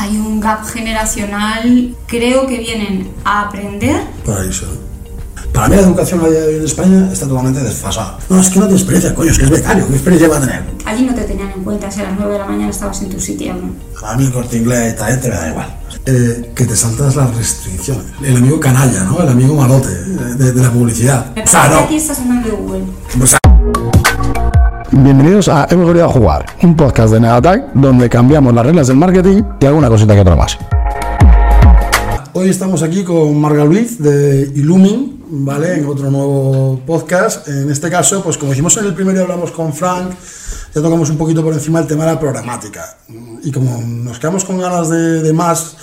hay un gap generacional, creo que vienen a aprender. Por ahí sí. Para mí la educación en España está totalmente desfasada. No, es que no tiene experiencia, coño, es que es becario, ¿qué experiencia va a tener? Allí no te tenían en cuenta si a las 9 de la mañana estabas en tu sitio, ¿no? A mí el corte inglés tal, te me da igual. Eh, que te saltas las restricciones. El amigo canalla, ¿no? El amigo malote eh, de, de la publicidad. Me O sea, parece que no. aquí estás hablando de Google. O sea, Bienvenidos a Hemos venido a jugar, un podcast de Negatag donde cambiamos las reglas del marketing y alguna cosita que otra más. Hoy estamos aquí con Marga Luiz de Illumin, ¿vale? En otro nuevo podcast. En este caso, pues como dijimos en el primero hablamos con Frank, ya tocamos un poquito por encima el tema de la programática. Y como nos quedamos con ganas de más,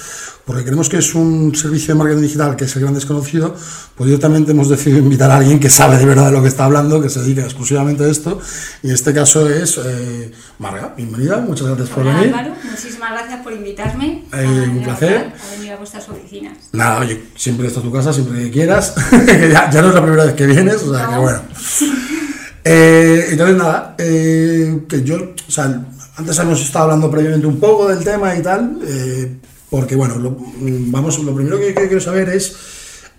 porque creemos que es un servicio de marketing digital que es el gran desconocido, pues directamente hemos decidido invitar a alguien que sabe de verdad de lo que está hablando, que se dedica exclusivamente a esto. Y en este caso es eh, Marga. Bienvenida, muchas gracias por venir. Álvaro, muchísimas gracias por invitarme Eh, un placer. a venir a vuestras oficinas. Nada, oye, siempre está tu casa, siempre que quieras. ya, ya no es la primera vez que vienes, o sea que No. bueno. Eh, entonces, nada, que yo, o sea, antes hemos estado hablando previamente un poco del tema y tal, porque bueno, lo, vamos, lo primero que, que quiero saber es,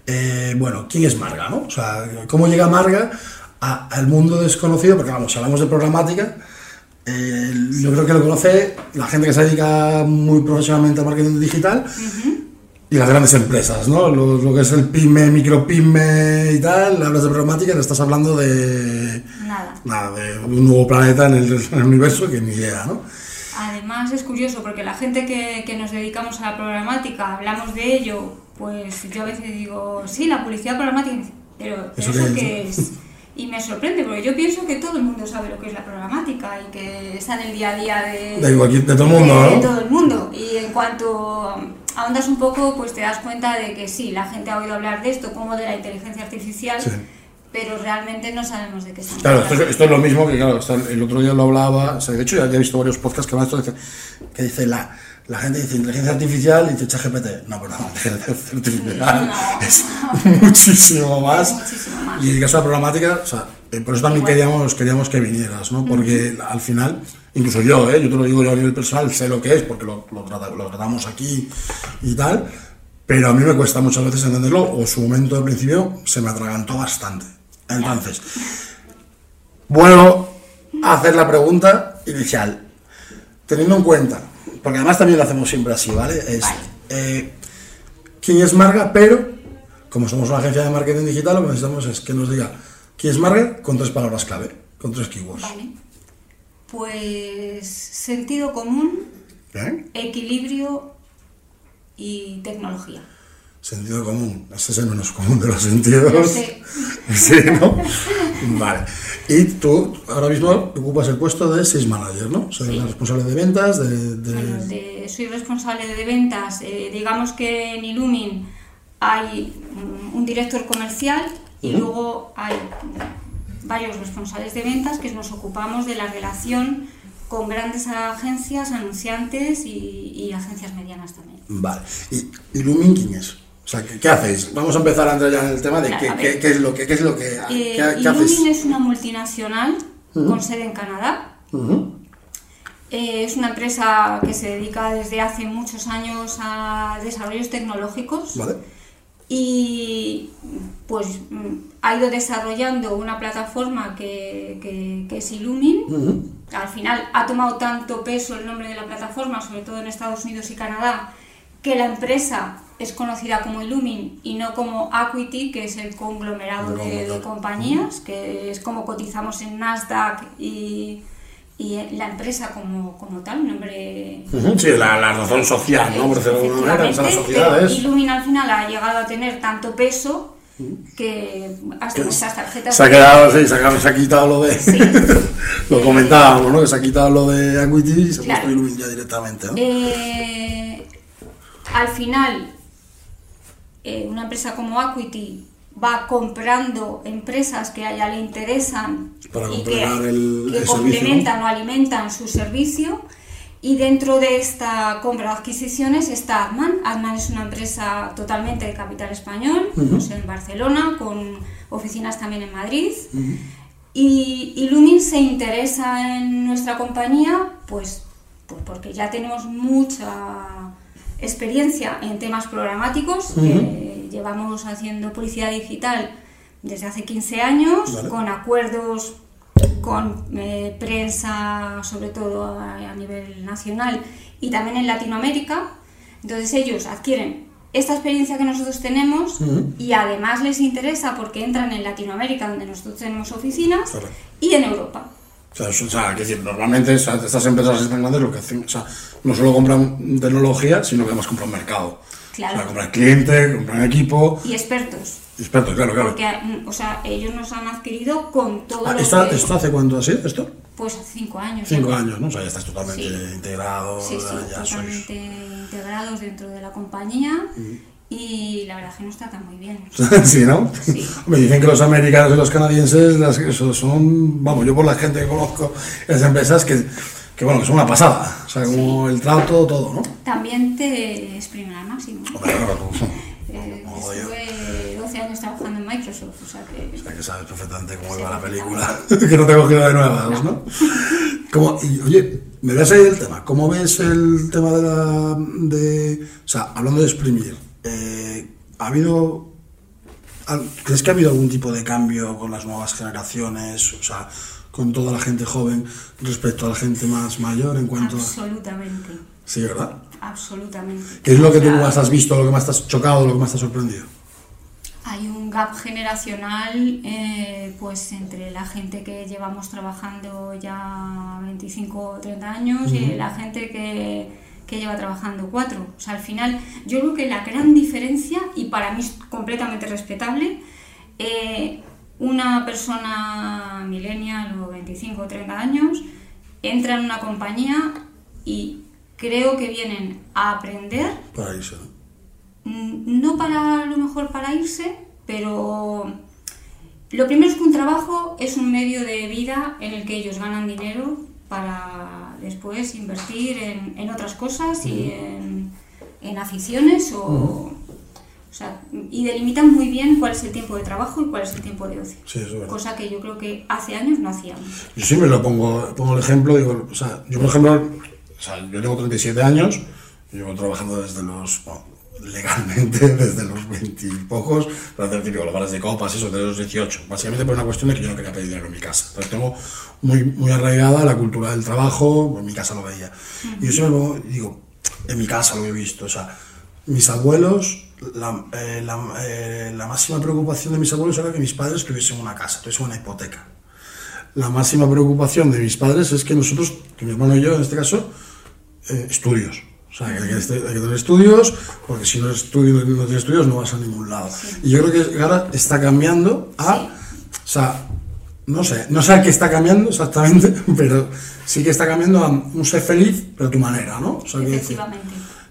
eh, bueno, ¿quién es Marga, no? O sea, ¿cómo llega Marga al mundo desconocido? Porque vamos, si hablamos de programática. eh, yo creo que lo conoce la gente que se dedica muy profesionalmente al marketing digital, y las grandes empresas, ¿no? Lo, lo que es el pyme, micropyme y tal, hablas de programática y le estás hablando de, Nada. nada, de un nuevo planeta en el, en el universo que ni idea, ¿no? Además es curioso porque la gente que, que nos dedicamos a la programática, hablamos de ello, pues yo a veces digo, sí, la publicidad programática, pero ¿Eso ¿eso, qué qué es? Y me sorprende porque yo pienso que todo el mundo sabe lo que es la programática y que está en el día a día de, De de todo el mundo, de ¿no? todo el mundo. Y en cuanto ahondas un poco, pues te das cuenta de que sí, la gente ha oído hablar de esto como de la inteligencia artificial, Sí. Pero realmente no sabemos de qué estamos Claro, esto, es- esto es lo mismo que, claro, el otro día lo hablaba, o sea, de hecho ya, he visto varios podcasts que hablan de esto, que dice la, la gente dice inteligencia artificial y dice ChatGPT. No, pero no, inteligencia artificial No. es muchísimo más. Muchísimo más. Y en el caso de la programática, o sea, eh, por eso también queríamos, queríamos que vinieras, ¿no? Porque al final, incluso yo, ¿eh? yo te lo digo yo a nivel personal, sé lo que es, porque lo, lo, trata- lo tratamos aquí y tal, pero a mí me cuesta muchas veces entenderlo, o su momento de principio se me atragantó bastante. Entonces, vuelvo a hacer la pregunta inicial. Teniendo en cuenta, porque además también lo hacemos siempre así, ¿vale? Es, eh, quién es Marga, pero como somos una agencia de marketing digital, lo que necesitamos es que nos diga quién es Marga con tres palabras clave, con tres keywords. Vale. Pues sentido común, equilibrio y tecnología. Sentido común, ese es el menos común de los sentidos. Sé. Sí, ¿no? Vale. Y tú ahora mismo ocupas el puesto de Sales Manager, ¿no? O sea, Sí. responsable de ventas, de... de- Bueno, de- soy responsable de ventas. eh, digamos que en Illumin hay un director comercial y luego hay varios responsables de ventas que nos ocupamos de la relación con grandes agencias, anunciantes y, y agencias medianas también. Vale. ¿Y Illumin quién es? O sea, ¿qué, qué hacéis? Vamos a empezar a entrar ya en el tema de Claro, qué, es lo que, qué es lo que, Eh, qué, hacéis. es una multinacional con sede en Canadá. Eh, es una empresa que se dedica desde hace muchos años a desarrollos tecnológicos Vale. y pues ha ido desarrollando una plataforma que, que- que es Illumin. Al final ha tomado tanto peso el nombre de la plataforma, sobre todo en Estados Unidos y Canadá, que la empresa es conocida como Illumin y no como Acuity, que es el conglomerado de, compañías, que es como cotizamos en Nasdaq y, y la empresa como, como tal, nombre Sí, la, la razón social, ¿no? Por decirlo de alguna manera, o sea, las Efectivamente, pero sociedades. Illumin al final ha llegado a tener tanto peso que hasta nuestras tarjetas Se ha quedado, sí, se ha, se ha quitado lo de. Sí. lo comentábamos, ¿no? Que se ha quitado lo de Equity y se ha Claro. puesto Illumin ya directamente, ¿no? Eh, al final, eh, una empresa como Acuity va comprando empresas que a ella le interesan Para y que, completar el- que el servicio, complementan o alimentan su servicio. Y dentro de esta compra de adquisiciones está Adman. Adman es una empresa totalmente de capital español, pues en Barcelona, con oficinas también en Madrid. Y Illumin se interesa en nuestra compañía, pues, pues porque ya tenemos mucha experiencia en temas programáticos. que llevamos haciendo publicidad digital desde hace 15 años, Vale. con acuerdos con eh, prensa, sobre todo a, a nivel nacional y también en Latinoamérica. Entonces ellos adquieren esta experiencia que nosotros tenemos y además les interesa porque entran en Latinoamérica, donde nosotros tenemos oficinas, y en Europa. O sea, o sea, que decir, normalmente o sea, estas empresas tan grandes lo que hacen, o sea, no solo compran tecnología, sino que además compran mercado. Claro. O sea, compran cliente, compran equipo, Y expertos. expertos, claro, claro. Porque, mm, o sea, ellos nos han adquirido con todo Ah, lo ¿esto, que... ¿Esto hace cuánto así? ¿Esto? Pues hace cinco años. Cinco ¿no? años, ¿no? O sea, ya estás totalmente Sí. integrado, Sí, sí, ya sois... totalmente integrados dentro de la compañía y la verdad es que nos tratan muy bien. sí, ¿no? Sí. Me dicen que los americanos y los canadienses las, son, vamos, yo por la gente que conozco, las empresas que, que bueno, que son una pasada. O sea, como el trato, todo, ¿no? También te exprimen al máximo. Hombre, Eh, estuve 12 años trabajando en Microsoft, o sea que... O sea, que sabes perfectamente cómo Sí, iba la película, que no te he cogido de nuevas, ¿no? Como, y, oye, me voy a salir del tema. ¿Cómo ves el tema de la. De, o sea, hablando de exprimir, eh, ¿ha habido. ¿Crees que ha habido algún tipo de cambio con las nuevas generaciones? O sea, con toda la gente joven respecto a la gente más mayor en cuanto a. Absolutamente, Sí, ¿verdad? absolutamente. ¿Qué es lo que tú más has visto, lo que más te has chocado, lo que más te ha sorprendido? Hay un gap generacional eh, pues entre la gente que llevamos trabajando ya 25 o 30 años y la gente que, que lleva trabajando 4. O sea, al final yo creo que la gran diferencia, y para mí es completamente respetable, eh, una persona millennial o 25 o 30 años entra en una compañía y creo que vienen a aprender Para irse, ¿no? Mm, no para a lo mejor para irse, pero lo primero es que un trabajo es un medio de vida en el que ellos ganan dinero para después invertir en, en otras cosas y en, en aficiones o, o sea, y delimitan muy bien cuál es el tiempo de trabajo y cuál es el tiempo de ocio. Sí, eso es. Cosa que yo creo que hace años no hacíamos. Yo siempre lo pongo, pongo el ejemplo, digo, o sea, yo por ejemplo, o sea, yo tengo 37 años, llevo trabajando desde los, bueno, legalmente desde los 20 y pocos, para hacer típico, los bares de copas, eso, desde los 18, básicamente por una cuestión de que yo no quería pedir dinero en mi casa. Entonces tengo muy, muy arraigada la cultura del trabajo, pues en mi casa lo veía. Y yo siempre digo, en mi casa lo he visto, o sea, mis abuelos, la, eh, la, eh, la máxima preocupación de mis abuelos era que mis padres tuviesen una casa, tuviesen una hipoteca la máxima preocupación de mis padres es que nosotros, que mi hermano y yo en este caso, eh, estudios. O sea, que hay que, hay que tener estudios, porque si no, estudio, no tienes estudios no vas a ningún lado. Y yo creo que ahora está cambiando a... O sea, no sé, no sé a qué está cambiando exactamente, pero sí que está cambiando a un ser feliz, pero a tu manera, ¿no? O sea, Efectivamente.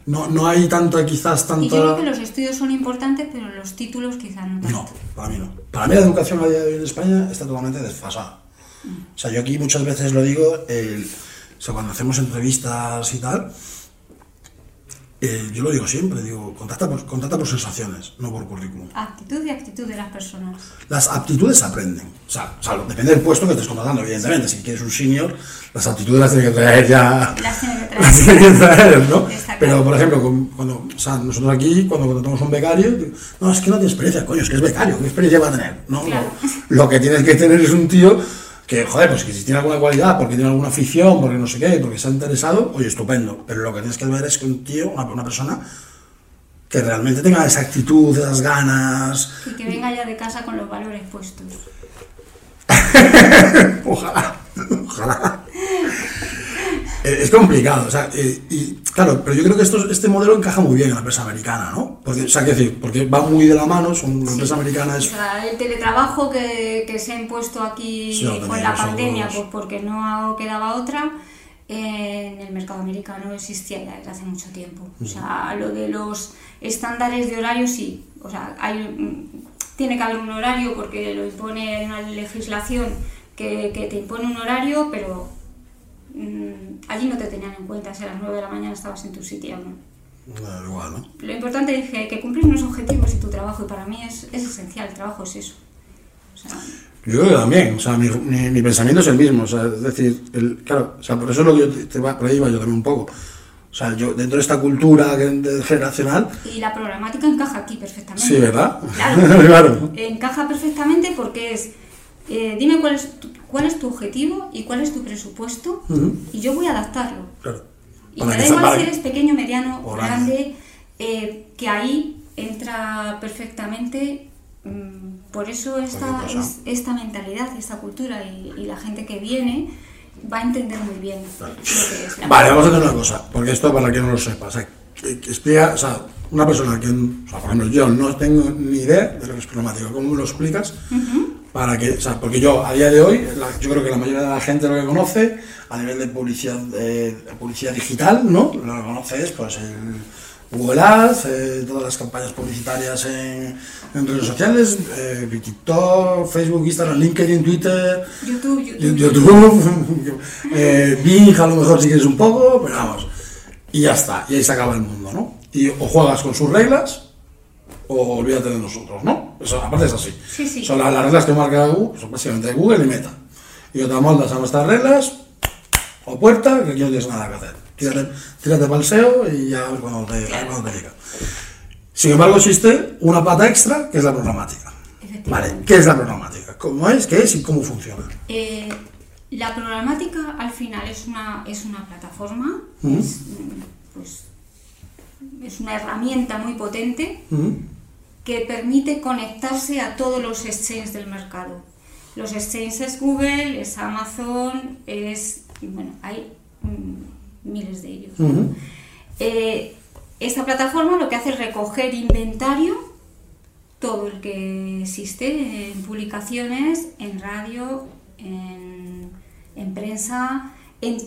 no, no hay tanto, quizás, Y tanto... yo creo que los estudios son importantes, pero los títulos quizás no tanto. No, para mí no. Para mí la educación a día de hoy en España está totalmente desfasada. O sea, yo aquí muchas veces lo digo, el- o sea, cuando hacemos entrevistas y tal, eh, yo lo digo siempre, digo, contacta por, contacta por sensaciones, no por currículum. Actitud y actitud de las personas. Las aptitudes se aprenden. O sea, o sea, depende del puesto que estés contratando, evidentemente. Si quieres un senior, las aptitudes las tienes que traer ya. Las tiene que Las traer. tienes que traer, ¿no? Pero, por ejemplo, cuando, o sea, nosotros aquí, cuando contratamos un becario, digo, no, es que no tiene experiencia, coño, es que es becario, ¿qué experiencia va a tener? No, Claro. no. Lo que tienes que tener es un tío que, joder, pues que si tiene alguna cualidad, porque tiene alguna afición, porque no sé qué, porque se ha interesado, oye, estupendo. Pero lo que tienes que ver es que un tío, una, una persona, que realmente tenga esa actitud, esas ganas, Y que venga ya de casa con los valores puestos. Ojalá, ojalá. Eh, Es complicado, o sea, eh, y claro, pero yo creo que esto, este modelo encaja muy bien en la empresa americana, ¿no? Porque, o sea, quiero decir, porque va muy de la mano, son, la empresa americana O sea, el teletrabajo que, que se ha impuesto aquí Sí, con la pandemia, pues porque no quedaba otra, en el mercado americano existía ya desde hace mucho tiempo. O sea, lo de los estándares de horario sí. O sea, hay, mm, tiene que haber un horario porque lo impone una legislación que, que te impone un horario, pero mm, allí no te tenían en cuenta si a las 9 de la mañana estabas en tu sitio. ¿no? igual, ¿no? Lo importante es que, que cumplir unos objetivos y tu trabajo, y para mí es, es esencial, el trabajo es eso. O sea, Yo creo que también, o sea, mi, mi- mi pensamiento es el mismo, o sea, es decir, el, claro, o sea, por eso es lo que yo te, te va- por ahí iba yo también un poco. O sea, yo dentro de esta cultura generacional, Y la programática encaja aquí perfectamente. sí, ¿verdad? Claro. claro. Encaja perfectamente porque es, eh, dime cuál es, tu, cuál es tu objetivo y cuál es tu presupuesto Ujú. y yo voy a adaptarlo. Claro. Y me que da igual para si que- eres pequeño, mediano O grande. eh, que ahí entra perfectamente. mm, por eso esta, es- esta mentalidad esta cultura y, y la gente que viene va a entender muy bien lo que es la Vale, vamos a hacer una cosa, porque esto para quien no lo sepa, o sea, que, que explica, o sea, una persona que, o sea, por ejemplo, yo no tengo ni idea de lo que es programático, ¿cómo lo explicas? Para que, o sea, porque yo a día de hoy, la- yo creo que la mayoría de la gente lo que conoce a nivel de publicidad, eh, publicidad digital, ¿no? Lo que conoce es, pues, el Google Ads, eh, todas las campañas publicitarias en, en redes sociales, eh, TikTok, Facebook, Instagram, LinkedIn, Twitter, YouTube, Yo- YouTube. YouTube, eh, Bing a lo mejor si quieres un poco, pero vamos. Y ya está, y ahí se acaba el mundo, ¿no? Y o juegas con sus reglas o olvídate de nosotros, ¿no? Eso, aparte es así. Sí, sí. Son las, las reglas que marca Google, son básicamente Google y Meta. Y te moldas a nuestras reglas o puerta, que aquí no tienes nada que hacer. Tírate, tírate para el SEO y ya cuando te, cuando te llega. Sin embargo, existe una pata extra que es la programática. Vale, ¿qué es la programática? ¿Cómo es? ¿Qué es y cómo funciona? Eh, la programática al final es una, es una plataforma, es, pues, es una herramienta muy potente. Que permite conectarse a todos los exchanges del mercado. Los exchanges es Google, es Amazon, es. Bueno, hay mm, miles de ellos. Eh, esta plataforma lo que hace es recoger inventario, todo el que existe en publicaciones, en radio, en, en prensa, en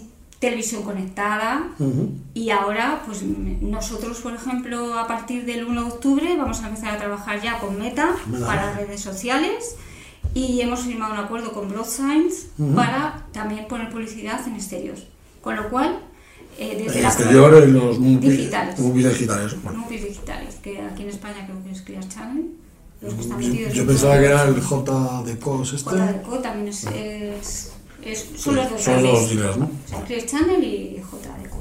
televisión conectada. Ujú. Y ahora, pues nosotros, por ejemplo, a partir del 1 de octubre vamos a empezar a trabajar ya con Meta Meta. para redes sociales y hemos firmado un acuerdo con Broad Science Ujú. para también poner publicidad en exteriores. Con lo cual, eh, desde En la exterior, en los movies digitales. movies digitales. Bueno, movies digitales, que aquí en España creo que es Clear Channel, los que están yo, yo en pensaba que era el. J de COS este. JDCO también es, es, es- son los dos Son los dealers, ¿no? Clear Channel y JDCO.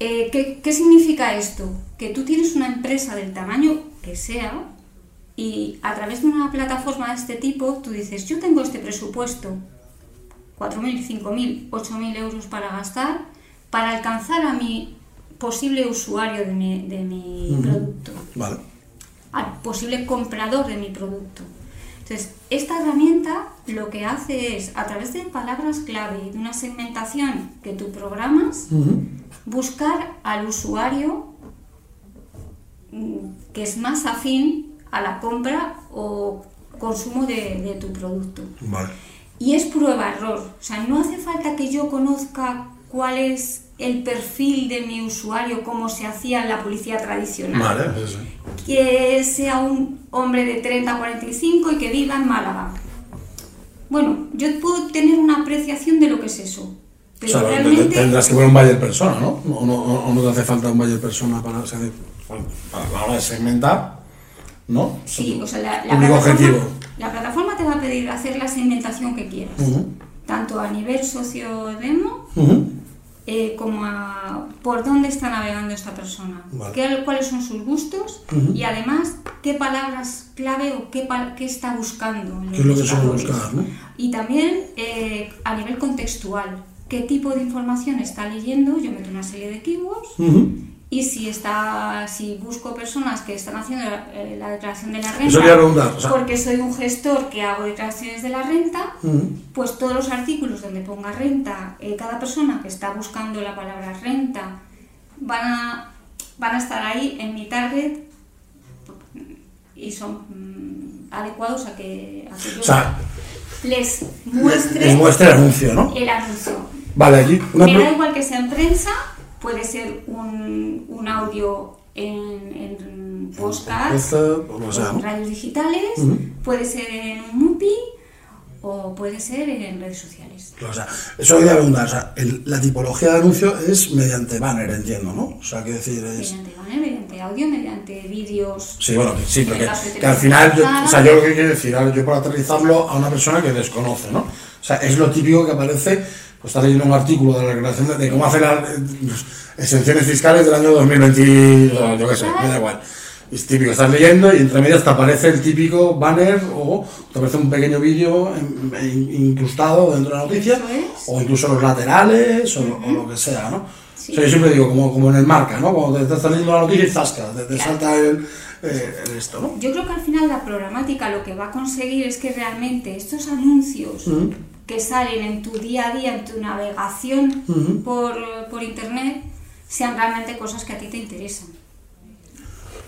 Eh, ¿qué, ¿Qué significa esto? Que tú tienes una empresa del tamaño que sea y a través de una plataforma de este tipo tú dices, yo tengo este presupuesto, 4.000, 5.000, 8.000 euros para gastar, para alcanzar a mi posible usuario de mi, de mi producto Vale. al posible comprador de mi producto. Entonces, esta herramienta lo que hace es, a través de palabras clave y de una segmentación que tú programas, buscar al usuario mm, que es más afín a la compra o consumo de, de tu producto. Vale. Y es prueba-error. O sea, no hace falta que yo conozca cuál es el perfil de mi usuario como se hacía en la publicidad tradicional Vale, sí. que sea un hombre de 30 a 45 y que viva en Málaga. Bueno, yo puedo tener una apreciación de lo que es eso, O pero sea, te- te- realmente tendrás que poner un buyer persona, ¿no? O no, o no te hace falta un buyer persona para, o sea, para la hora de segmentar, ¿no? sí, o sea, la, la plataforma, objetivo. la plataforma te va a pedir hacer la segmentación que quieras, Ujú. tanto a nivel sociodemo Ujú. Eh, como a por dónde está navegando esta persona, Vale. qué- cuáles son sus gustos y además qué palabras clave o qué, qué está buscando. ¿Qué es lo que suele buscar, no? Y también eh, a nivel contextual, qué tipo de información está leyendo, yo meto una serie de keywords Ujú. Y si está si busco personas que están haciendo la, eh, la declaración de la renta, o sea- porque soy un gestor que hago declaraciones de la renta, pues todos los artículos donde ponga renta, eh, cada persona que está buscando la palabra renta, van a, van a estar ahí en mi target y son mm, adecuados a que, a que yo O sea, les muestre les muestra el anuncio, ¿no? el anuncio. Vale, aquí una Me da igual que sea en prensa, puede ser un, un audio en, en podcast, Esto, o sea, en radios digitales, puede ser en un MUPI o puede ser en redes sociales. O sea, eso preguntar, o sea, el- la tipología de anuncio es mediante banner, entiendo, ¿no? O sea, que decir, es... Mediante banner, mediante audio, mediante vídeos. Sí, bueno, sí, porque que al final, yo, o sea, yo lo que quiero decir, yo para aterrizarlo a una persona que desconoce, ¿no? O sea, es lo típico que aparece pues estás leyendo un artículo de la declaración de, cómo hacer las eh, exenciones fiscales del año 2020, o yo qué sé, me da igual. Es típico, estás leyendo y entre medias te aparece el típico banner o te aparece un pequeño vídeo incrustado dentro de la noticia, es. o incluso los laterales, o, lo- o lo que sea, ¿no? Sí. O sea, yo siempre digo, como, como en el marca, ¿no? Cuando te estás leyendo la noticia y zasca, te, te salta el, eh, el esto, ¿no? Yo creo que al final la programática lo que va a conseguir es que realmente estos anuncios Ujú. Que salen en tu día a día, en tu navegación por, por internet, sean realmente cosas que a ti te interesan.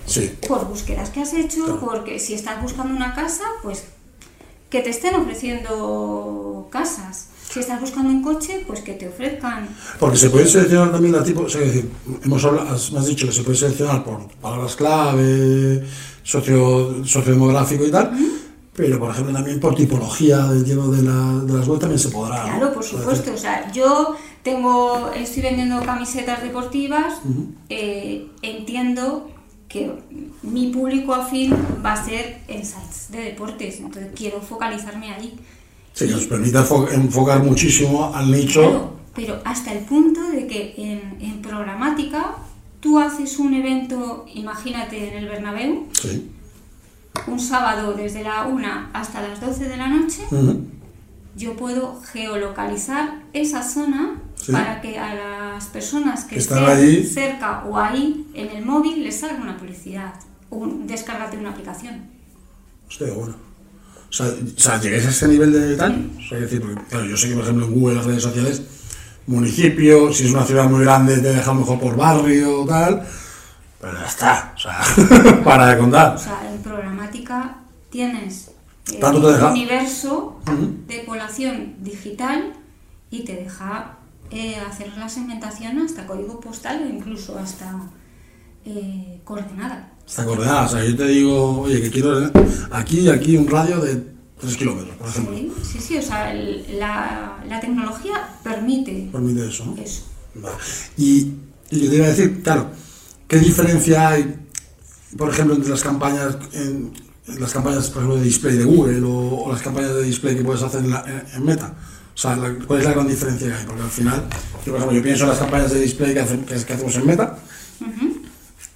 Sí. Por búsquedas que has hecho, Claro. porque si estás buscando una casa, pues que te estén ofreciendo casas. Si estás buscando un coche, pues que te ofrezcan. Porque se puede seleccionar también la tipo, o sea, es decir, hemos hablado, has dicho que se puede seleccionar por palabras clave, socio, sociodemográfico y tal, pero por ejemplo también por tipología del lleno de, la, de las web también se podrá. ¿no? Claro, por O sea, supuesto. O sea, yo tengo, estoy vendiendo camisetas deportivas, eh, entiendo que mi público afín va a ser en sites de deportes, entonces quiero focalizarme ahí. Sí, que nos permite enfo- enfocar muchísimo al nicho. Claro, pero hasta el punto de que en, en programática tú haces un evento, imagínate en el Bernabéu, Sí. Un sábado desde la 1 hasta las 12 de la noche, yo puedo geolocalizar esa zona Sí. para que a las personas que están cerca o ahí en el móvil les salga una publicidad o un, descárgate una aplicación. Hostia, bueno. O sea, o sea, lleguéis a ese nivel de tal. O sea, es decir, porque, claro, yo sé que, por ejemplo, en Google, las redes sociales, municipio, si es una ciudad muy grande, te deja mejor por barrio, tal. Pero ya está. O sea, para de contar. O sea, tienes eh, deja. un universo de población digital y te deja eh, hacer la segmentación hasta código postal o incluso hasta eh, coordenada. Está coordenada. O sea, yo te digo, oye, que quiero aquí y aquí un radio de 3 kilómetros, por ejemplo. Sí, sí, sí, o sea, el- la, la tecnología permite Permite eso, ¿no? eso. Vale. Y, y yo te iba a decir, claro, ¿qué diferencia hay, por ejemplo, entre las campañas, en las campañas, por ejemplo, de display de Google o, o las campañas de display que puedes hacer en, la- en- en Meta? O sea, la- ¿cuál es la gran diferencia que hay? Porque al final, yo, por ejemplo, yo pienso en las campañas de display que, que, que hacemos en Meta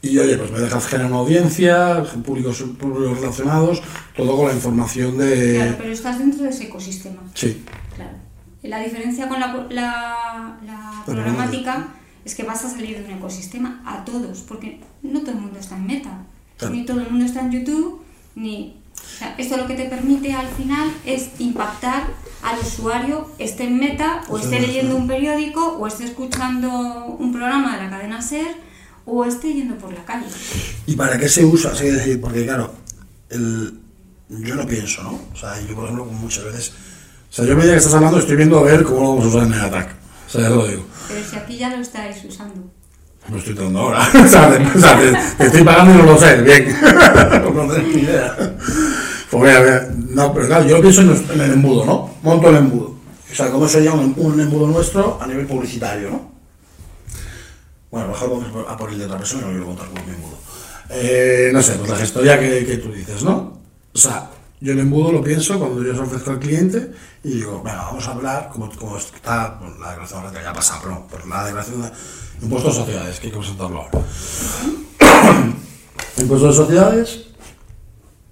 y, oye, pues me dejas generar una audiencia, públicos, públicos relacionados, todo con la información de... Claro, pero estás dentro de ese ecosistema. Sí, Claro. La diferencia con la, la- la programática es que vas a salir de un ecosistema a todos, porque no todo el mundo está en meta, Claro. ni todo el mundo está en YouTube, ni... o sea, esto lo que te permite al final es impactar al usuario, esté en meta, o Esté esté en leyendo un periódico, o esté escuchando un programa de la cadena SER, o esté yendo por la calle. ¿Y para qué se usa? Es decir, porque claro, el, yo no pienso, ¿no? O sea, yo por ejemplo, muchas veces. O sea, yo medida que estás hablando estoy viendo a ver cómo lo vamos a usar en el ataque. O sea, ya lo digo. Pero si aquí ya lo estáis usando. Lo estoy dando ahora. o sea, te, estoy pagando y no lo sé. Bien. no tengo ni idea. Pues mira, mira, no, pero claro, yo pienso en, el embudo, ¿no? Monto el embudo. O sea, cómo sería un, un embudo nuestro a nivel publicitario, ¿no? Bueno, mejor vamos a por el de otra persona, no quiero contar con mi embudo. Eh, no sé, pues la gestoría que, tú dices, ¿no? O sea, yo el embudo lo pienso cuando yo se ofrezco al cliente y digo, venga, vamos a hablar como, como está pues, la declaración ya ha pasado, pero no, pero la declaración de impuestos de sociedades, que hay que presentarlo ahora. impuestos de sociedades,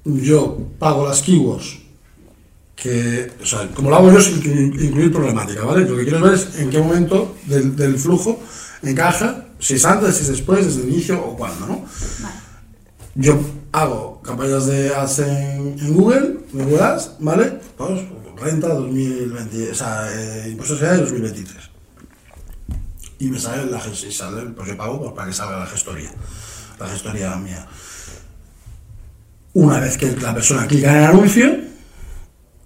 yo pago las keywords que, o sea, como lo hago yo sin inclu- incluir problemática, ¿vale? Lo que quiero ver es en qué momento del, del flujo encaja, si es antes, si es después, desde el inicio o cuándo, ¿no? Vale. Yo hago campañas de ads en, en Google, de Google Ads, ¿vale? Pues, renta 2020, o sea, eh, impuestos sociales 2023. Y me sale la y yo pago pues, para que salga la gestoría, la gestoría mía. Una vez que la persona clica en el anuncio,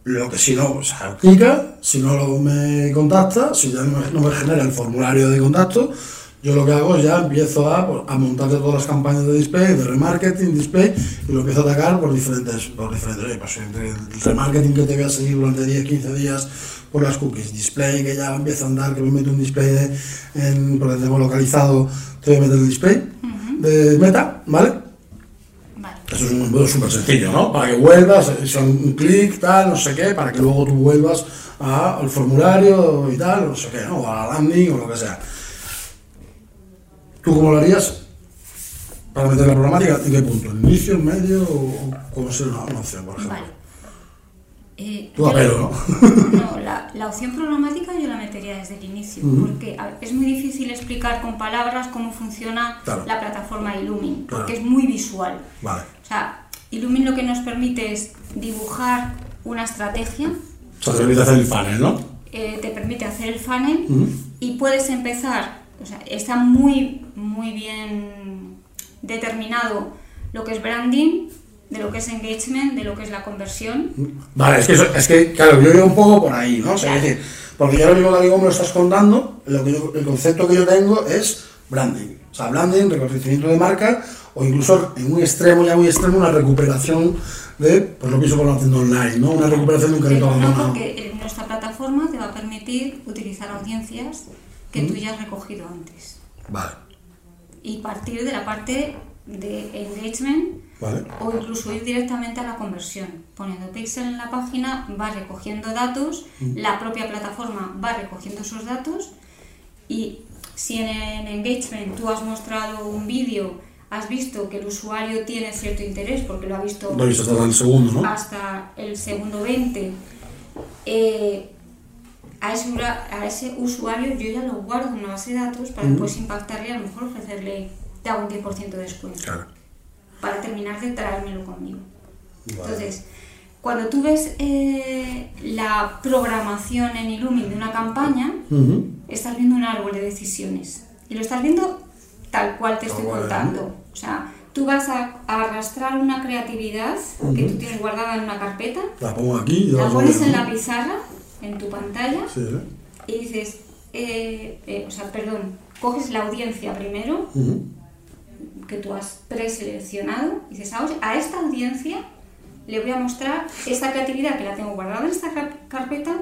lo que si no, o sea, clica, si no lo- me contacta, si ya no me, no me genera el formulario de contacto, yo lo que hago es ya empiezo a, pues, a todas las campañas de display, de remarketing, display, y lo empiezo a atacar por diferentes, por diferentes, pues el remarketing que te voy a seguir durante 10, 15 días por las cookies, display que ya empieza a andar, que me meto un display de, en, porque tengo localizado, te voy a meter el display de meta, ¿vale? Vale. Eso es un embudo súper sencillo, ¿no? Para que vuelvas, son un clic, tal, no sé qué, para que luego tú vuelvas a- al formulario y tal, no sé qué, ¿no? O a la landing o lo que sea. ¿Tú cómo lo harías para meter la problemática? ¿En qué punto? ¿En inicio, en medio o cómo sería una, una opción, por ejemplo? Vale. Eh, Tú a pelo, ¿no? No, la, la opción programática yo la metería desde el inicio, porque a es muy difícil explicar con palabras cómo funciona Claro. la plataforma Illumin, Claro. porque es muy visual. Vale. O sea, Illumin lo que nos permite es dibujar una estrategia, O sea, te permite hacer el funnel, ¿no? eh, te permite hacer el funnel y puedes empezar, o sea, está muy, muy bien determinado lo que es branding, de lo que es engagement, de lo que es la conversión. Vale, es que, es que claro, yo iba un poco por ahí, ¿no? O sea, es decir, porque yo ahora mismo como me lo estás contando, lo que yo- el concepto que yo tengo es branding. O sea, branding, reconocimiento de marca, o incluso en un extremo, ya muy extremo, una recuperación de, pues lo que hizo con la tienda online, ¿no? Una recuperación de un no, abandonado. porque eh, nuestra plataforma te va a permitir utilizar audiencias que tú ya has recogido antes Vale, y partir de la parte de engagement vale. o incluso ir directamente a la conversión. Poniendo pixel en la página, va recogiendo datos, la propia plataforma va recogiendo esos datos y si en, en engagement tú has mostrado un vídeo, has visto que el usuario tiene cierto interés porque lo ha visto Lo he visto hasta el segundo, ¿no? hasta el segundo 20, eh, a, ese, ura- a ese usuario yo ya lo guardo en una base de datos para después impactarle y a lo mejor ofrecerle te hago un 10% de descuento Claro. Terminar de traérmelo conmigo. Entonces, cuando tú ves eh, la programación en Illumin de una campaña, Ujú. estás viendo un árbol de decisiones y lo estás viendo tal cual te estoy cual, contando. O sea, tú vas a, a arrastrar una creatividad que tú tienes guardada en una carpeta, La pongo aquí la la pones en la pizarra, en tu pantalla, Sí, ¿eh? y dices, eh, eh, o sea, perdón, coges la audiencia primero, Ujú. Que tú has preseleccionado, y dices, "Ah, a esta audiencia le voy a mostrar esta creatividad que la tengo guardada en esta car- carpeta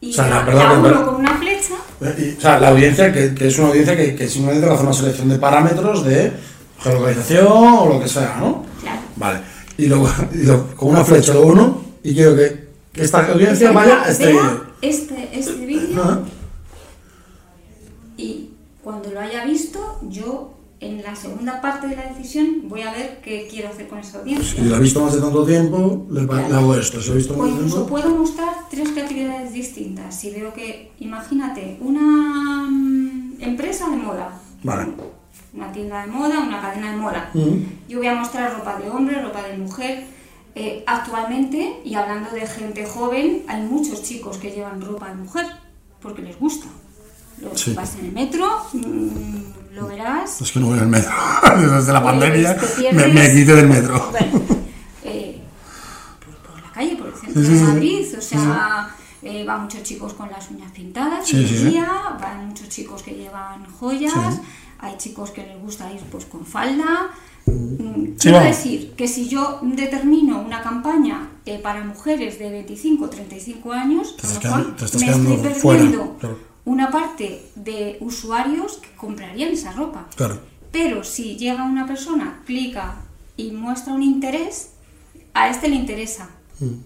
y O sea, la, perdón, la con una flecha Y, o sea, la audiencia, que, que es una audiencia que, que simplemente va a hacer una selección de parámetros de geolocalización o lo que sea, ¿no? Claro. Vale. Y luego, y luego, con una flecha lo uno y quiero que, esta audiencia Esta vaya a este vídeo. este, este vídeo Ajá. y cuando lo haya visto, yo en la segunda parte de la decisión voy a ver qué quiero hacer con esa audiencia. Si la he visto más de tanto tiempo, le, pa- le hago esto. Si he visto O incluso tiempo... puedo mostrar tres creatividades distintas. Si veo que, imagínate, una mm, empresa de moda, Vale. una tienda de moda, una cadena de moda. Yo voy a mostrar ropa de hombre, ropa de mujer. Eh, actualmente, y hablando de gente joven, hay muchos chicos que llevan ropa de mujer porque les gusta. Lo Sí. vas en el metro, mm, lo verás. Es que no voy al metro. Desde la pandemia me, me quité del metro. Bueno, eh, por, por la calle, por el centro Sí, de sí. Madrid, o sea, eh, van muchos chicos con las uñas pintadas Sí, en sí, el sí. día, van muchos chicos que llevan joyas, hay chicos que les gusta ir pues con falda. Mm, Sí, Quiero decir que si yo determino una campaña eh, para mujeres de 25 o 35 años, Te estás quedando- te estás me estoy fuera, perdiendo claro. Una parte de usuarios que comprarían esa ropa. Claro. Pero si llega una persona, clica y muestra un interés, a este le interesa.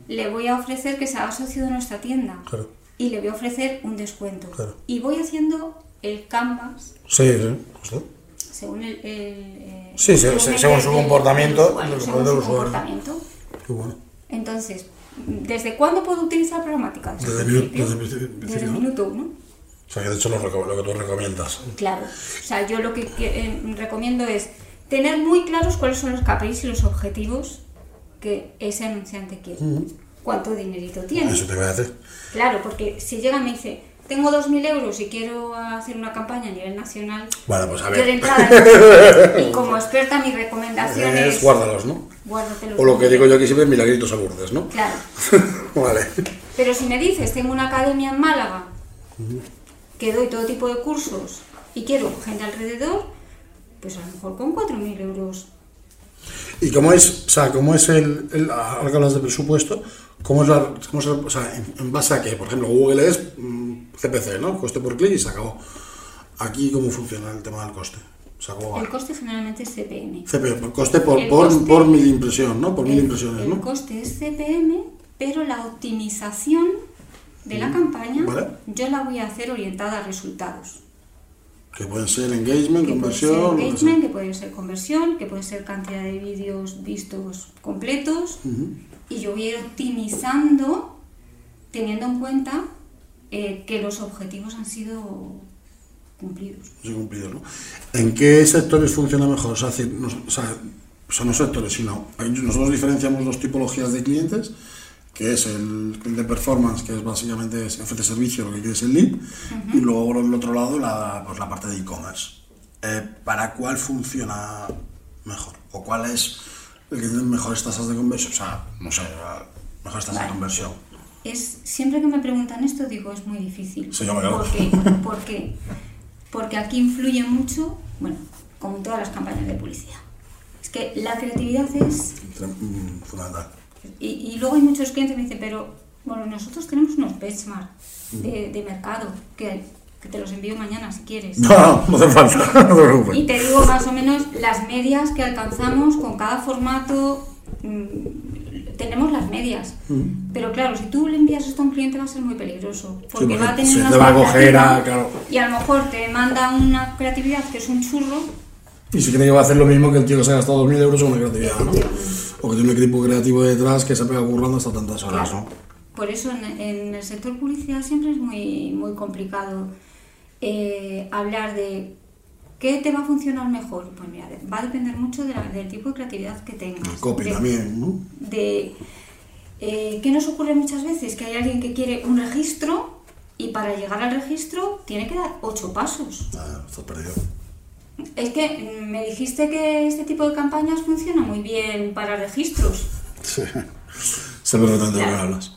Le voy a ofrecer que se haga socio de nuestra tienda. Mm. Claro. Y le voy a ofrecer un descuento. Claro. Y voy haciendo el canvas Sí, sí. justo. según el... el, eh, Sí, se- el se- según su comportamiento, usuario, según su comportamiento. Qué bueno. Entonces, ¿desde cuándo puedo utilizar programática? Desde el minuto uno. O sea, que de hecho lo, lo que tú recomiendas. Claro. O sea, yo lo que, eh, recomiendo es tener muy claros cuáles son los KPIs y los objetivos que ese anunciante quiere. ¿Cuánto dinerito tiene? Eso te voy a decir. Claro, porque si llega y me dice, tengo 2.000 euros y quiero hacer una campaña a nivel nacional, Bueno, pues a yo de ver. entrada, y como experta, mi recomendación Es guárdalos, ¿no? guárdatelo. O lo que digo yo aquí siempre, milagritos a ¿no? Claro. vale. Pero si me dices, tengo una academia en Málaga, que doy todo tipo de cursos y quiero gente alrededor, pues a lo mejor con 4.000 euros. ¿Y cómo es, o sea, cómo es el, el ahora que hablas de presupuesto, cómo es la, cómo es el- o sea, en, en base a qué? Por ejemplo, Google es mm, CPC, ¿no? Coste por clic y se acabó. Aquí, ¿cómo funciona el tema del coste? O sea, ¿cómo? El coste generalmente es CPM. CPM, coste por, El por, coste- por mil impresión, ¿no? Por mil El- impresiones, el ¿no? coste es CPM, pero la optimización de la campaña. Vale. yo la voy a hacer orientada a resultados. Que pueden ser engagement, Que puede ser conversión. lo que engagement, que puede ser conversión, que puede ser cantidad de vídeos vistos completos. Ujú. Y yo voy a ir optimizando teniendo en cuenta eh, que los objetivos han sido cumplidos. Sí, cumplido, ¿no? ¿En qué sectores funciona mejor? O sea, decir, no, o sea, o sea, no sectores, sino nosotros diferenciamos dos tipologías de clientes, que es el cliente performance, que es básicamente es ofrece servicio, lo que quiere es el lead, y luego por el otro lado la, pues la parte de e-commerce. Eh, ¿Para cuál funciona mejor? ¿O cuál es el que tiene mejores tasas de conversión? O sea, no sé, mejores tasas de Vale. conversión. Es, siempre que me preguntan esto digo es muy difícil. Sí, yo me quedo. ¿Por qué? ¿Por qué? Porque aquí influye mucho, bueno, como en todas las campañas de publicidad. Es que la creatividad es... Mm, Fundamental. Y, y luego hay muchos clientes que me dicen, pero bueno, nosotros tenemos unos benchmark de, de mercado que, que te los envío mañana si quieres. No, no, hace falta, no te preocupes. Y te digo más o menos las medias que alcanzamos con cada formato. mm, tenemos las medias. Mm. Pero claro, si tú le envías esto a un cliente va a ser muy peligroso. Porque, va a tener se una va a coger a- claro. Y a lo mejor te manda una creatividad que es un churro. Y si cree que va a hacer lo mismo que el tío que se ha gastado 2.000 euros en una creatividad, ¿no? O que tiene un equipo creativo detrás que se pega currando hasta tantas horas, Claro. ¿no? Por eso en, en el sector publicidad siempre es muy, muy complicado eh, hablar de qué te va a funcionar mejor. Pues mira, va a depender mucho de la- del tipo de creatividad que tengas. Copy de, también, ¿no? de eh, ¿Qué nos ocurre muchas veces? Que hay alguien que quiere un registro y para llegar al registro tiene que dar ocho pasos. Ah, estás perdido. Es que me dijiste que este tipo de campañas funciona muy bien para registros. Sí. Sé de lo que Claro. hablas.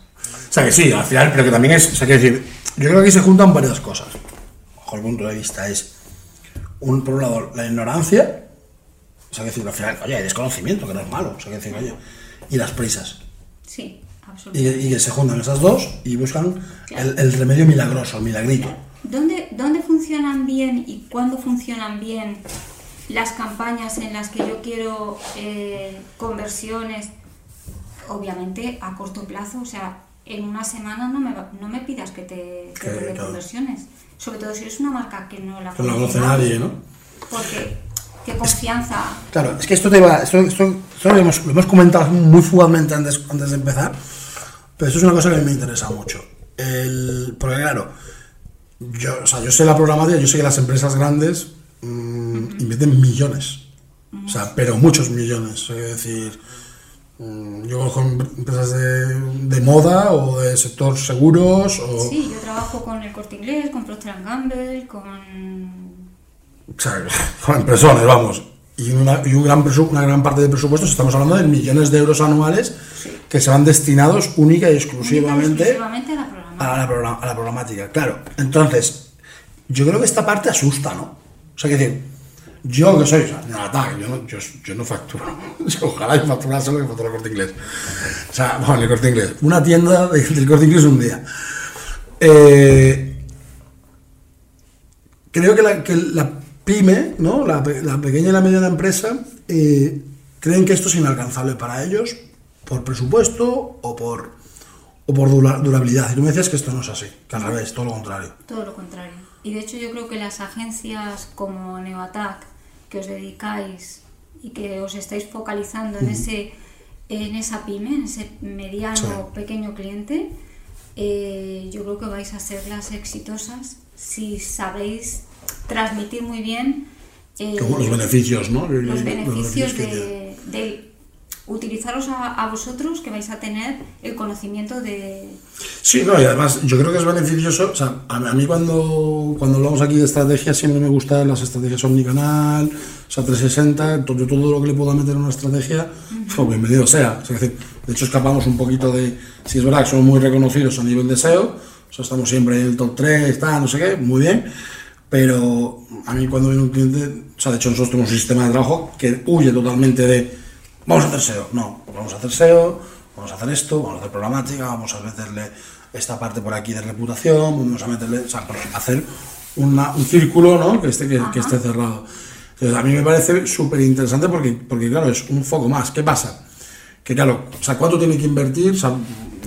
O sea que sí, al final, pero que también es, o sea, quiero decir, yo creo que aquí se juntan varias cosas. Bajo el punto de vista es, un, por un lado, la ignorancia, o sea, que decir, al final, oye, hay desconocimiento, que no es malo, o sea, que decir, oye, y las prisas. Sí, Y, absolutamente. y que se juntan esas dos y buscan el, el remedio milagroso, el milagrito. ¿Dónde, ¿Dónde funcionan bien y cuándo funcionan bien las campañas en las que yo quiero eh, conversiones? Obviamente a corto plazo, o sea, en una semana no me, no me pidas que te, que Que- te dé claro. conversiones. Sobre todo si eres una marca que no la Que no conoce nadie, ¿no? Porque qué confianza. Claro, es que esto te va, esto, esto, esto lo, hemos, lo hemos comentado muy fugazmente antes, antes de empezar, pero esto es una cosa que a mí me interesa mucho. El, porque claro, yo, o sea, yo sé la programática, yo sé que las empresas grandes mm, invierten millones, o sea, pero muchos millones, es decir, mm, yo conozco empresas de, de moda o de sector seguros o... Sí, yo trabajo con el Corte Inglés, con Procter Gamble, con... O sea, con impresones, vamos. Y, una, y un gran una gran parte del presupuesto, estamos hablando de millones de euros anuales que se van destinados única y exclusivamente exclusivamente a la. A la, a la programática. Claro, entonces, yo creo que esta parte asusta, ¿no? O sea, que decir, yo que soy, o sea, yo no, yo, no facturo. Ojalá yo facturase lo que factura el corte inglés. O sea, bueno, el corte inglés. Una tienda de- del corte inglés un día. Eh, creo que la, que la pyme, ¿no? la, la pequeña y la mediana empresa, eh, creen que esto es inalcanzable para ellos por presupuesto o por, o por dura- durabilidad. Y tú me decías que esto no es así, que al revés, todo lo contrario. Todo lo contrario. Y de hecho yo creo que las agencias como Neoattack, que os dedicáis y que os estáis focalizando en, ese, en esa pyme, en ese mediano, Sí. pequeño cliente, eh, yo creo que vais a ser las exitosas si sabéis transmitir muy bien eh, Como los beneficios, ¿no? los beneficios de, de utilizaros a, a vosotros que vais a tener el conocimiento de, Sí, no, y además yo creo que es beneficioso. O sea, a, mí cuando, cuando hablamos aquí de estrategias siempre me gustan las estrategias omnicanal, o sea, 360, todo, todo lo que le pueda meter en una estrategia, pues bienvenido sea. O sea, es decir, de hecho, escapamos un poquito de. Si es verdad que somos muy reconocidos a nivel de SEO, o sea, estamos siempre en el top 3, está, no sé qué, muy bien. Pero a mí cuando viene un cliente, o sea, de hecho nosotros tenemos un sistema de trabajo que huye totalmente de vamos a hacer SEO. No, vamos a hacer SEO, vamos a hacer esto, vamos a hacer programática, vamos a meterle esta parte por aquí de reputación, vamos a meterle, o sea, hacer una- un círculo, ¿no? Que esté, que, que esté cerrado. Entonces, a mí me parece súper interesante porque, porque, claro, es un foco más. ¿Qué pasa? Que, claro, o sea, ¿cuánto tiene que invertir? O sea,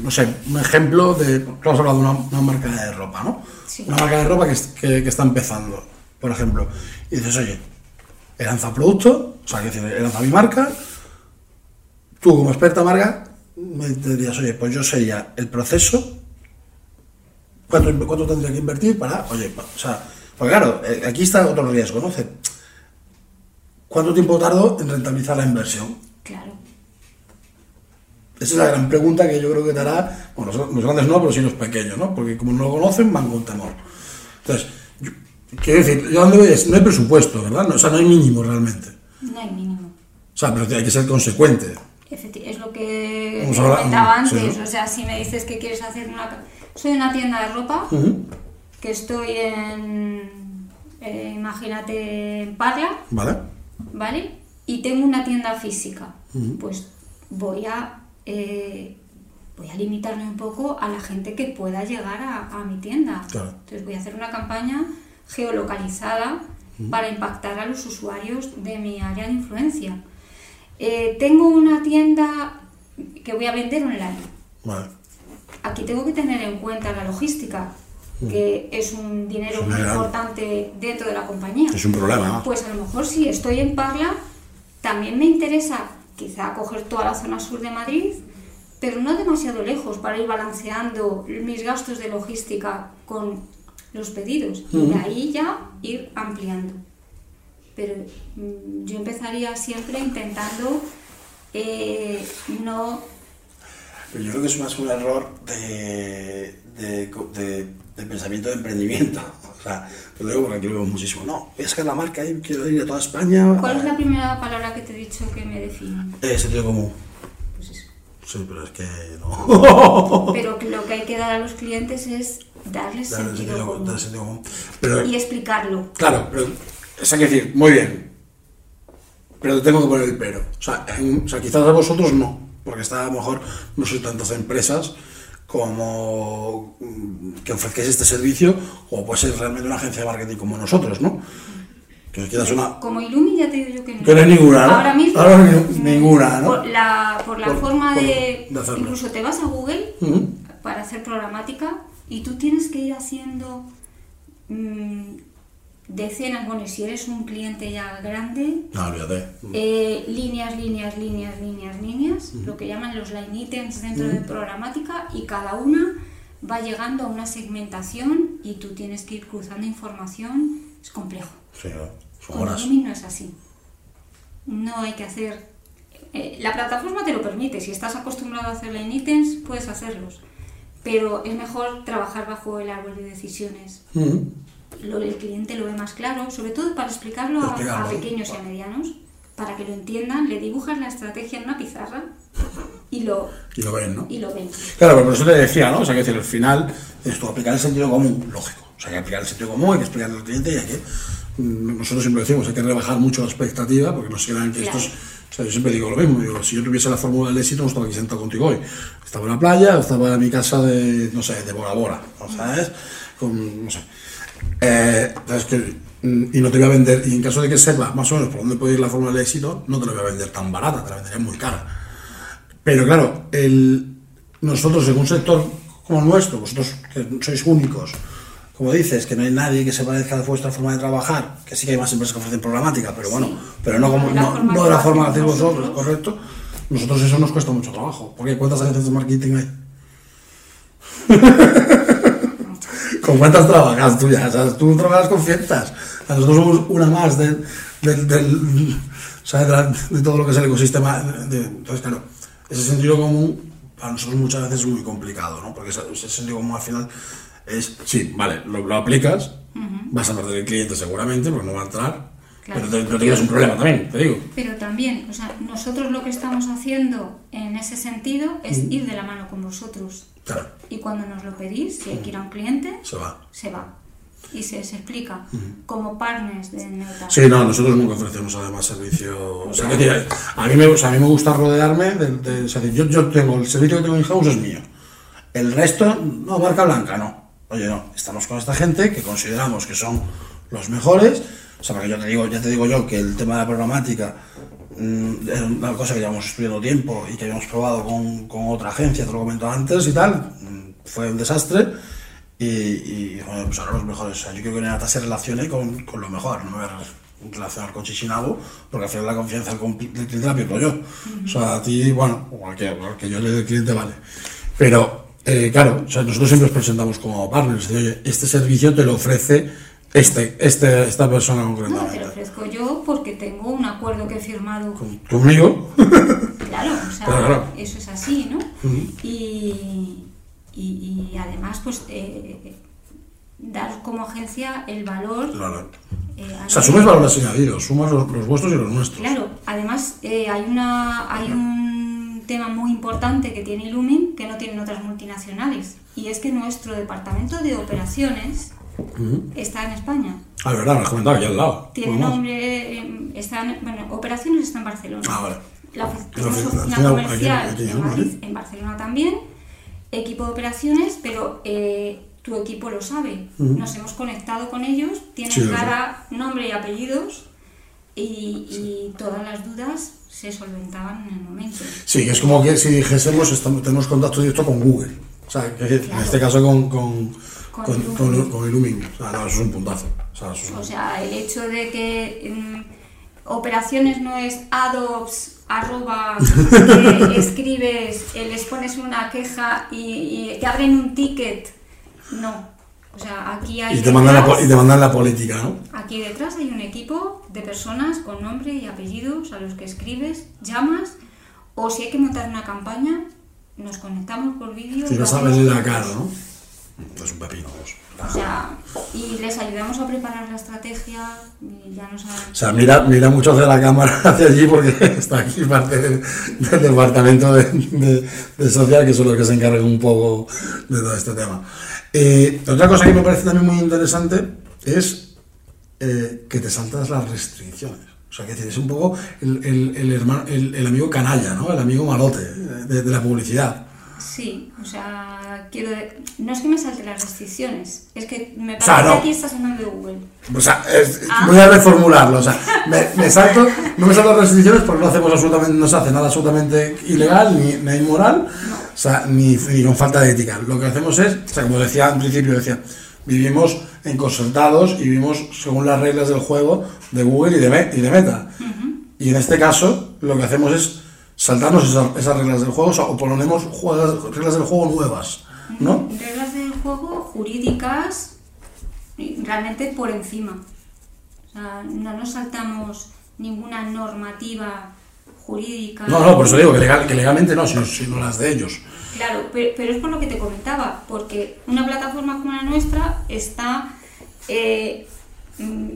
no sé, un ejemplo de. Tú has hablado de una, una marca de ropa, ¿no? Sí. Una marca de ropa que, que, que está empezando, por ejemplo. Y dices, oye, he lanzado producto, o sea, que he lanzado mi marca. Tú, como experta marca, me dirías, oye, pues yo ya el proceso ¿Cuánto, cuánto tendría que invertir para.? Oye, o sea, porque claro, eh, aquí está otro riesgo, ¿no? ¿Cuánto tiempo tardo en rentabilizar la inversión? Claro. Esa es la gran pregunta que yo creo que te hará. Bueno, los, grandes no, pero sí los pequeños, ¿no? Porque como no lo conocen, van con temor. Entonces, yo- quiero decir, yo voy es, no hay presupuesto, ¿verdad? No, o sea, no hay mínimo realmente. No hay mínimo. O sea, pero hay que ser consecuente. Es lo que te comentaba antes. O sea, si me dices que quieres hacer una... Soy una tienda de ropa, que estoy en... eh, imagínate en Parla, ¿Vale? ¿vale? Y tengo una tienda física. Pues voy a... eh, voy a limitarme un poco a la gente que pueda llegar a, a mi tienda. Claro. Entonces voy a hacer una campaña geolocalizada para impactar a los usuarios de mi área de influencia. Eh, tengo una tienda que voy a vender online. Vale. Aquí tengo que tener en cuenta la logística, que es un dinero Es muy importante dentro de la compañía. Es un problema. Pues a lo mejor si estoy en Parla, también me interesa quizá coger toda la zona sur de Madrid, pero no demasiado lejos para ir balanceando mis gastos de logística con los pedidos y de ahí ya ir ampliando. Pero mm, yo empezaría siempre intentando eh, no Pero yo creo que es más un error de, de, de- de pensamiento de emprendimiento. O sea, lo digo porque aquí lo vemos muchísimo. No, voy a sacar la marca y quiero ir a toda España. ¿Cuál es la primera palabra que te he dicho que me define? Eh, sentido común. Pues eso. Sí, pero es que no. Pero que lo que hay que dar a los clientes es darles sentido sentido, común dar el sentido común. Pero, y explicarlo. claro, pero, es que decir, muy bien. Pero te tengo que poner el pero. O sea, en- o sea, quizás a vosotros no, porque está a lo mejor no sois tantas empresas como mm, que ofrezcáis este servicio, como puede ser realmente una agencia de marketing como nosotros, ¿no? Que quizás una. Como Illumi ya te digo yo que no. Que no hay ninguna, ¿no? Ahora mismo. Ahora ni- ninguna, ¿no? Por la, por la Por- forma por- de. Incluso te vas a Google para hacer programática y tú tienes que ir haciendo decenas, bueno, y si eres un cliente ya grande, No, olvídate. eh, líneas, líneas, líneas, líneas, líneas, lo que llaman los line items dentro de programática y cada una va llegando a una segmentación y tú tienes que ir cruzando información, es complejo. Sí, son Con no es así. No hay que hacer... eh, la plataforma te lo permite, si estás acostumbrado a hacer line items puedes hacerlos, pero es mejor trabajar bajo el árbol de decisiones. Lo, el cliente lo ve más claro, sobre todo para explicarlo a, pequeños y a medianos, para que lo entiendan, le dibujas la estrategia en una pizarra y lo, Y lo ven, ¿no? y lo ven. Claro, pero por eso te decía, ¿no? O sea, que decir, al final, esto, aplicar el sentido común, lógico. O sea, hay que aplicar el sentido común, hay que explicarle al cliente y hay que. mm, Nosotros siempre decimos, hay que rebajar mucho la expectativa, porque no se crean que Claro. estos. O sea, yo siempre digo lo mismo, digo, si yo tuviese la fórmula del éxito, no estaba aquí sentado contigo hoy. Estaba en la playa, estaba en mi casa de, no sé, de Bora Bora, ¿no ¿sabes? Con, no sé. Eh, que, mm, y no te voy a vender, y en caso de que sepa más o menos por dónde puede ir la fórmula del éxito, no te la voy a vender tan barata, te la vendería muy cara. Pero claro, el, nosotros en un sector como el nuestro, vosotros que sois únicos, como dices, que no hay nadie que se parezca a vuestra forma de trabajar, que sí que hay más empresas que ofrecen programática, pero bueno, Sí. pero no, como, De la no, de la forma que hacemos hacéis vosotros, correcto. Nosotros eso nos cuesta mucho trabajo, porque ¿cuántas agencias de marketing hay? ¿Con cuántas trabajas tú ya? O sea, tú trabajas con cientos. Nosotros somos una más. De, de todo lo que es el ecosistema. entonces, claro, ese sentido común para nosotros muchas veces es muy complicado, ¿no? Porque ese, ese sentido común al final es, sí, vale, lo, lo aplicas, vas a perder el cliente seguramente porque no va a entrar, Claro. pero, tienes un problema también, te digo. Pero también, o sea, nosotros lo que estamos haciendo en ese sentido es ir de la mano con vosotros. Claro, Y cuando nos lo pedís, si hay que ir a un cliente, se va. se va. Y se, se explica como partners de Neta. Sí, no, nosotros nunca ofrecemos además servicio. O sea, que a, mí me, o sea, a mí me gusta rodearme de. de- o sea, yo, yo tengo el servicio que tengo en house es mío. El resto, no, marca blanca, no. Oye, no, estamos con esta gente que consideramos que son los mejores. O sea, porque yo te digo, ya te digo yo que el tema de la programática mm, es una cosa que llevamos estudiando tiempo y que habíamos probado con, con otra agencia, te lo comento antes y tal, mm, fue un desastre. Y, y bueno, pues ahora los mejores. O sea, yo creo que Nenata se relacione con, con lo mejor, no me relacionar con Chichinabo, porque al final la confianza del, cliente la pierdo yo. O sea, a ti, bueno, al que, yo le dé cliente vale. Pero, eh, claro, o sea, nosotros siempre nos presentamos como partners. de, Oye, este servicio te lo ofrece este, este, esta persona No, te lo concretamente. ofrezco yo porque tengo un acuerdo que he firmado. Con- Conmigo. Claro, o sea, Claro, eso es así, ¿no? Y, y- y además, pues, eh, dar como agencia el valor. Claro. eh, O sea, sumes valores añadidos, sumas los, los vuestros y los nuestros. Claro, además eh, hay, una, hay un tema muy importante que tiene Illumin que no tienen otras multinacionales y es que nuestro departamento de operaciones Está en España. Ah, verdad, me has comentado aquí al lado. Tiene nombre, eh, está en- bueno, operaciones está en Barcelona. Ah, vale. La oficina- aquí- comercial aquí, en. Madrid, en Barcelona también, equipo de operaciones, pero eh, tu equipo lo sabe. Nos hemos conectado con ellos, tienen Sí, cada nombre y apellidos y, y todas las dudas se solventaban en el momento. Sí, es como que si dijésemos, estamos, tenemos contacto directo con Google. O sea, que en este caso con, con, Con con, Illumin. con- con Illumin. O sea, no, eso es un puntazo. O sea, eso es un- O sea, el hecho de que mm, operaciones no es adops arroba que escribes, eh, les pones una queja y, y te abren un ticket. No. O sea, aquí hay y, te mandan la, po- detrás- y te mandan la política, ¿no? Aquí detrás hay un equipo de personas con nombre y apellidos a los que escribes, llamas, o si hay que montar una campaña, nos conectamos por vídeo. Si lo vas a hacemos verle la cara, ¿no? Es un pepino, vamos. O sea, y les ayudamos a preparar la estrategia y ya nos han... O sea, mira, mira mucho hacia la cámara, hacia allí, porque está aquí parte del, del departamento de, de- de social, que son los que se encargan un poco de todo este tema. Eh, otra cosa que me parece también muy interesante es eh, que te saltas las restricciones. O sea, que es un poco el, el- el hermano, el, amigo canalla, ¿no? El amigo malote de, de la publicidad. Sí, o sea, quiero... de- No es que me salte las restricciones, es que me O sea, parece no. que aquí estás hablando de Google. O sea, es- Ah. voy a reformularlo. O sea, me, me salto, no me salto las restricciones porque no hacemos absolutamente, no se hace nada absolutamente ilegal ni, ni inmoral, o sea, ni, ni con falta de ética. Lo que hacemos es, o sea, como decía al principio, decía, vivimos en concertados y vivimos según las reglas del juego de Google y de, y de Meta. Y en este caso, lo que hacemos es saltarnos esas, esas reglas del juego o, sea, o ponemos juegas- reglas del juego nuevas, ¿no? Reglas del juego jurídicas realmente por encima. O sea, no nos saltamos ninguna normativa jurídica. No, no, por eso digo que, legal, que legalmente no, sino, sino las de ellos. Claro, pero, pero es por lo que te comentaba, porque una plataforma como la nuestra está eh, mm,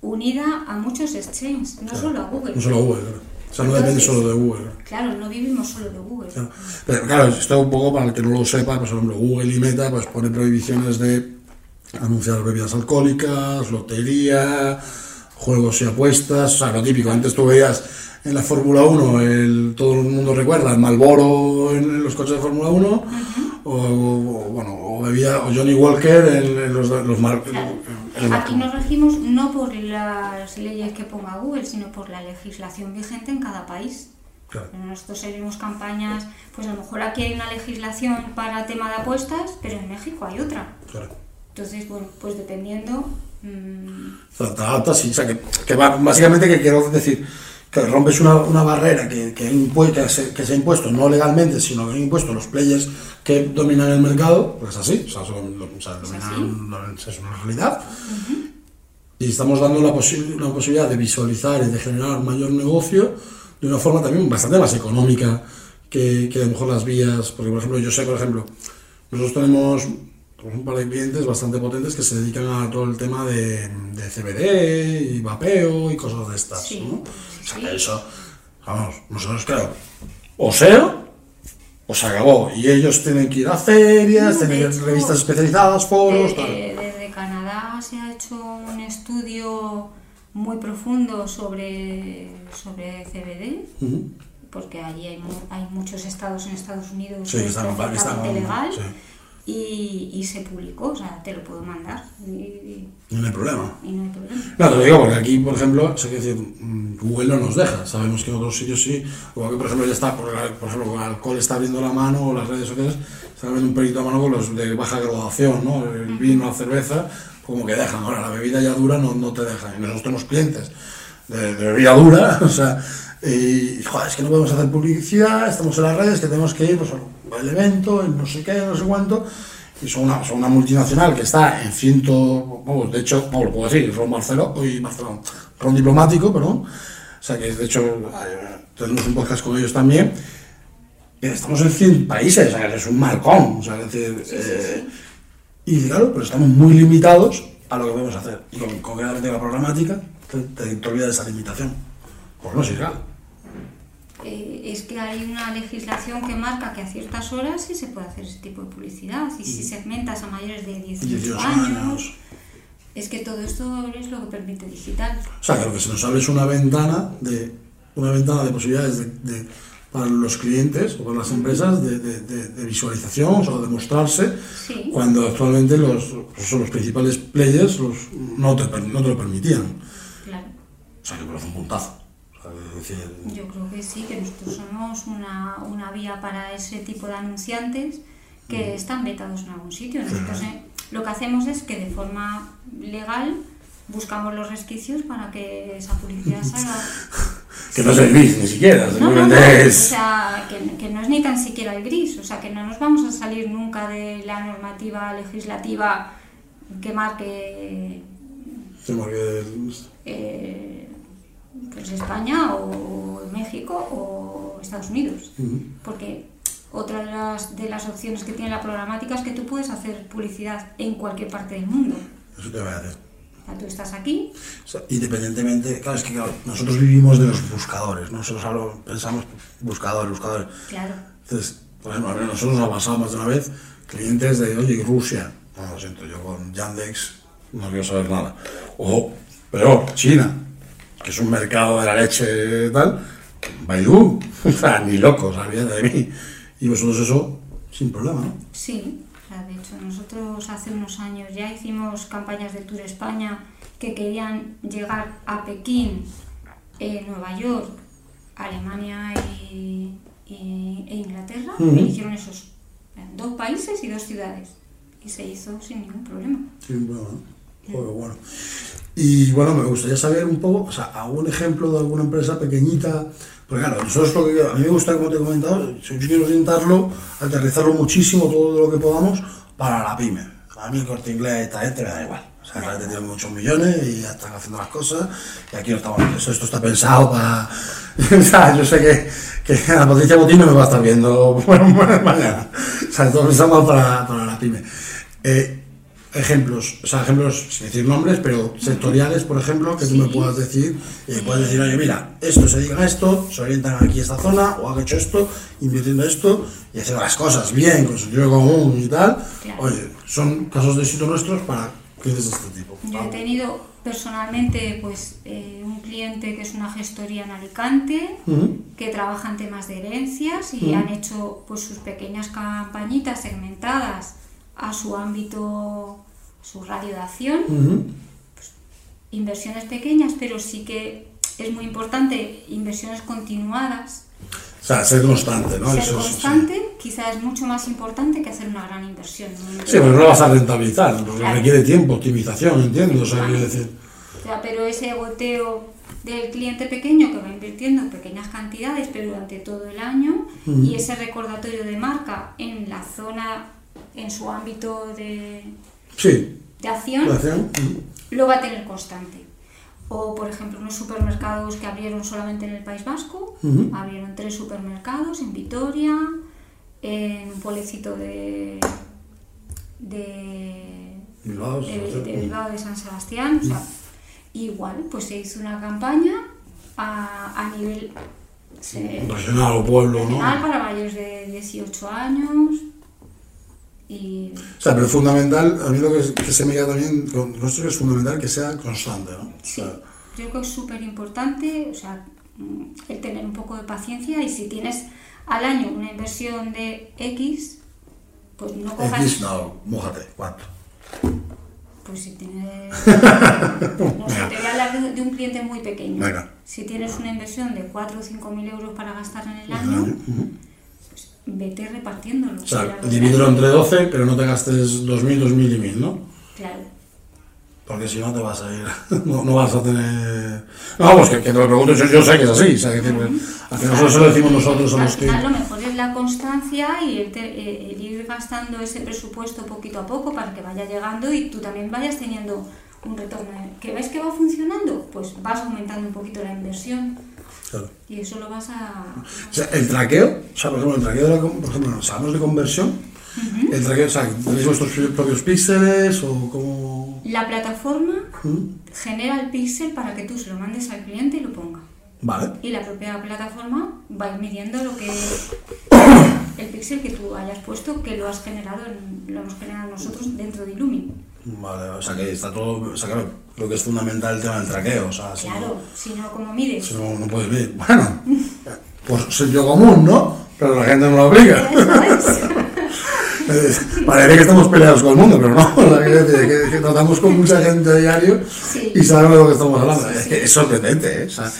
unida a muchos exchanges, no solo a Google. No solo Google, claro. Sea, no depende solo de Google. claro. No vivimos solo de Google. Claro. Pero claro, esto un poco para el que no lo sepa, pues por ejemplo, Google y Meta pues pone prohibiciones de anunciar bebidas alcohólicas, lotería, juegos y apuestas, o sea, lo típico. Antes tú veías en la Fórmula 1, el, todo el mundo recuerda el Malboro en, en los coches de Fórmula 1, o, o, bueno, o bebía, o Johnny Walker en, en los, los mar- en Aquí nos regimos no por las leyes que ponga Google, sino por la legislación vigente en cada país. Claro. Nosotros seguimos campañas, pues a lo mejor aquí hay una legislación para tema de apuestas, pero en México hay otra. Claro. Entonces, bueno, pues dependiendo... mm, adaptas, sí. O sea, que, que básicamente que quiero decir que rompes una, una barrera que, que, que, se, que se ha impuesto no legalmente, sino que han impuesto los players que dominan el mercado, pues es así, o sea, son- o sea, dominan, lo- es una realidad. Y estamos dando la posi- una posibilidad de visualizar y de generar mayor negocio de una forma también bastante más económica que, que a lo mejor las vías, porque por ejemplo yo sé, por ejemplo, nosotros tenemos un par de clientes bastante potentes que se dedican a todo el tema de, de CBD y vapeo y cosas de estas, Sí, ¿no? O sea, sí. que eso, vamos, nosotros claro, o sea, o se acabó, y ellos tienen que ir a ferias, No, tienen hecho, revistas especializadas, foros, tal. Desde, desde Canadá se ha hecho un estudio muy profundo sobre, sobre CBD, porque allí hay, hay muchos estados en Estados Unidos Sí, que están, legal. sí. Y, y se publicó, o sea, te lo puedo mandar. Y, No hay problema. y no hay problema. Claro, digo porque aquí, por ejemplo, decir, mm, Google no nos deja. Sabemos que en otros sitios sí. Como que, por ejemplo, ya está, por, por ejemplo, con alcohol está abriendo la mano, o las redes sociales están abriendo un pelito a mano con los de baja graduación, ¿no? El vino, la cerveza, como que dejan. Ahora, la bebida ya dura no, no te dejan. Y nosotros tenemos clientes de, de bebida dura, o sea, y joder, es que no podemos hacer publicidad, estamos en las redes, que tenemos que ir pues, al evento, el no sé qué, no sé cuánto. Y son una, son una multinacional que está en ciento, vamos, de hecho, vamos, lo puedo decir, Ron Barceló, hoy Barcelona, Ron Diplomático, perdón. O sea que de hecho eh, tenemos un podcast con ellos también. Estamos en 100 países, o sea es un marcón. O sea, es decir, eh, y claro, pero estamos muy limitados a lo que podemos hacer. Y con, concretamente la programática, te, te, te olvidas de esa limitación. Pues no es ilegal. Eh, es que hay una legislación que marca que a ciertas horas sí se puede hacer ese tipo de publicidad. Y si segmentas a mayores de 18, 18 años, años. es que todo esto es lo que permite digital. O sea, que lo que se nos abre es una ventana de, una ventana de posibilidades de, de- para los clientes o para las empresas de, de- de- de visualización o de mostrarse Sí. cuando actualmente los, pues son los principales players los, no, te, no te lo permitían. Claro. O sea, que me parece un puntazo. Que Yo creo que sí, que nosotros somos una, una vía para ese tipo de anunciantes que están vetados en algún sitio. Nosotros eh, lo que hacemos es que de forma legal buscamos los resquicios para que esa publicidad salga. que no es el gris ni siquiera, No, no, no, o sea, que, que no es ni tan siquiera el gris, o sea, que no nos vamos a salir nunca de la normativa legislativa que marque eh, pues España o México o Estados Unidos. Porque otra de las, de las opciones que tiene la programática es que tú puedes hacer publicidad en cualquier parte del mundo. Eso te voy a. O sea, tú estás aquí, O sea, independientemente, claro, es que claro, nosotros vivimos de los buscadores, ¿no? Nosotros pensamos buscadores, buscadores. claro, Entonces, por ejemplo, a ver, nosotros nos ha pasado más de una vez clientes de, oye, Rusia, no lo siento, yo con Yandex no quiero saber nada. O peor, China, que es un mercado de la leche tal, Baidu, o sea, ni locos, olvídate de mí. Y vosotros eso, sin problema, ¿no? sí. De hecho, nosotros hace unos años ya hicimos campañas de Tour España que querían llegar a Pekín, eh, Nueva York, Alemania y, y- e Inglaterra. Y hicieron esos dos países y dos ciudades. Y se hizo sin ningún problema. Sin problema. Bueno. Y bueno, me gustaría saber un poco, o sea, algún ejemplo de alguna empresa pequeñita. Porque claro, nosotros lo que a mí me gusta, como te he comentado, yo quiero orientarlo, aterrizarlo muchísimo todo lo que podamos para la pyme. A mí el corte inglés y tal, este me da igual. O sea, realmente tienen muchos millones y ya están haciendo las cosas. Y aquí no estamos. Eso, esto está pensado para. o sea, yo sé que, que la Patricia Botín no me va a estar viendo mañana. O sea, todo pensamos para, para la pyme. Eh, ejemplos, o sea, ejemplos, sin decir nombres, pero sectoriales, por ejemplo, que tú me puedas decir, y puedes decir, oye, mira, esto se dedican a esto, se orientan aquí a esta zona, o han hecho esto, invirtiendo esto, y haciendo las cosas bien, con sentido común y tal. Claro. Oye, son casos de éxito nuestros para clientes de este tipo. Yo he tenido personalmente pues eh, un cliente que es una gestoría en Alicante Ujú. que trabaja en temas de herencias y han hecho pues sus pequeñas campañitas segmentadas a su ámbito, su radio de acción, Ujú. inversiones pequeñas, pero sí que es muy importante inversiones continuadas. O sea, ser constante, ¿no? Ser Eso constante quizá es mucho más importante que hacer una gran inversión. ¿no? Sí, pero no vas a rentabilizar, porque Claro. requiere tiempo, optimización, ¿entiendes? O sea, Claro. decir. O sea, pero ese goteo del cliente pequeño que va invirtiendo en pequeñas cantidades, pero durante todo el año, y ese recordatorio de marca en la zona, en su ámbito de, Sí, de acción, lo va a tener constante. O, por ejemplo, unos supermercados que abrieron solamente en el País Vasco, abrieron tres supermercados en Vitoria, en un pueblecito de, de Bilbao, de, de Bilbao de San Sebastián. O sea, igual, pues se hizo una campaña a, a nivel se- o pueblo, ¿no? regional para mayores de 18 años. Y O sea, pero es fundamental, a mí lo que, que se me queda también con que es fundamental que sea constante, ¿no? O sí, sea, yo creo que es súper importante o sea, mm, el tener un poco de paciencia y si tienes al año una inversión de X, Pues no cojas. Kiss, no, mójate, ¿cuánto? Pues si tienes. No sé, te voy a hablar de, de un cliente muy pequeño. Venga. Si tienes una inversión de 4 o 5 mil euros para gastar en el año. Vete repartiéndolo. O sea, divídelo entre 12, pero no te gastes 2.000, 2.000 y 1.000, ¿no? Claro. Porque si no te vas a ir, no, no vas a tener... No, pues que, que te lo pregunto, yo, yo sé que es así, o sea, que, eso se lo decimos nosotros a los que... final lo mejor es la constancia y el, te- eh, el ir gastando ese presupuesto poquito a poco para que vaya llegando y tú también vayas teniendo un retorno. ¿Que ves que va funcionando? Pues vas aumentando un poquito la inversión Claro. y eso lo vas a... O sea, el traqueo, o sea, por ejemplo, el traqueo de la, por ejemplo, si hablamos de conversión, el traqueo, o sea, ¿tenéis vuestros propios píxeles o cómo...? La plataforma ¿Mm? genera el píxel para que tú se lo mandes al cliente y lo ponga. Vale, Y la propia plataforma va midiendo lo que el píxel que tú hayas puesto, que lo has generado, en- lo hemos generado nosotros dentro de Illumi. Vale, o sea, que está todo, o sea, claro, lo que es fundamental el tema del traqueo, o sea, si Claro, si no, ¿cómo mides? no, si no, no puedes ver, bueno, pues sentido común, ¿no? Pero la gente no lo aplica. Eh, Parece que estamos peleados con el mundo, pero no. O sea, que, que- que tratamos con mucha gente a diario Sí. y sabemos de lo que estamos hablando. Sí, es sí. es sorprendente, ¿eh? O sea,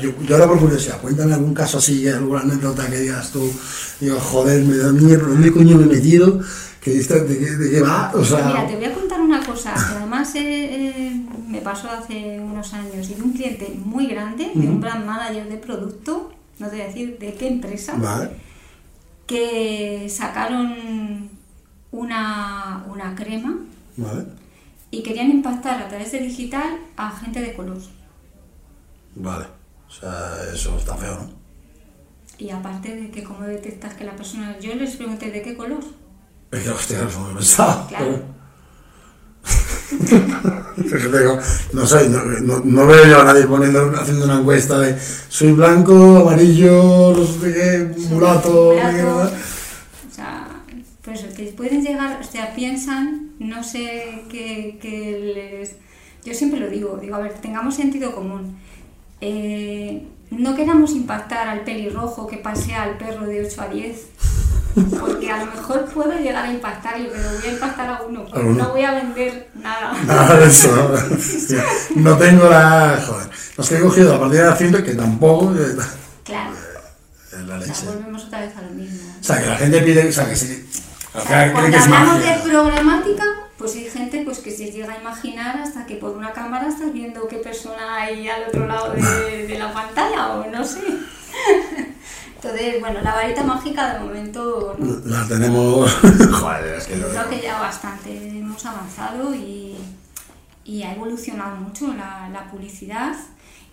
yo, yo ahora por curiosidad, cuéntame algún caso así, alguna anécdota que digas tú, digo, joder, me da mierda, ¿dónde coño me he metido? ¿Que diste- de, qué, ¿De qué va? O sea, Mira, te voy a contar una cosa que además eh, eh, me pasó hace unos años y de un cliente muy grande, de un brand manager de producto, no te voy a decir de qué empresa, vale, que sacaron una, una crema vale, y querían impactar a través de digital a gente de color. vale. O sea, eso está feo, ¿no? Y aparte de que cómo detectas que la persona... Yo les pregunté de qué color. Que, hostia, no pensado. Claro. No sé, no, no, no veo yo a nadie poniendo, haciendo una encuesta de soy blanco, amarillo, no sé qué, mulato. O sea, pues que pueden llegar, o sea, piensan, no sé qué, qué les... Yo siempre lo digo, digo, a ver, tengamos sentido común. Eh, no queramos impactar al pelirrojo que pasea al perro de 8 a 10, porque a lo mejor puedo llegar a impactarle, pero voy a impactar a uno, A uno. no voy a vender nada. Nada de eso, ¿no? No tengo la. Joder. Los que he cogido a partir de la cinta que tampoco. eh, Claro, Es la o leche. sea, volvemos otra vez a lo mismo. O sea, que la gente pide. O sea, que sí. O sea, cuando que hablamos magia. de programática, pues hay gente pues que se llega a imaginar hasta que por una cámara estás viendo qué persona hay al otro lado de, de la pantalla o no sé. Entonces, bueno, la varita mágica de momento no. La tenemos. Joder, es que lo. creo que ya bastante hemos avanzado y, y ha evolucionado mucho la, la publicidad.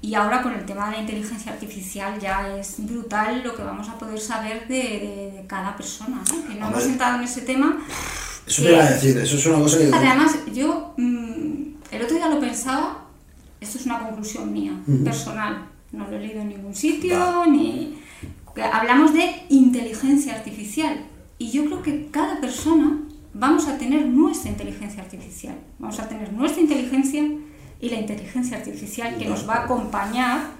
Y ahora con el tema de la inteligencia artificial ya es brutal lo que vamos a poder saber de, de- de cada persona. ¿no? Que no hemos entrado en ese tema. Eso te iba a decir, eso es una cosa que. Además, yo mm, el otro día lo pensaba, esto es una conclusión mía, personal, no lo he leído en ningún sitio, ni... hablamos de inteligencia artificial y yo creo que cada persona vamos a tener nuestra inteligencia artificial, vamos a tener nuestra inteligencia y la inteligencia artificial que nos va a acompañar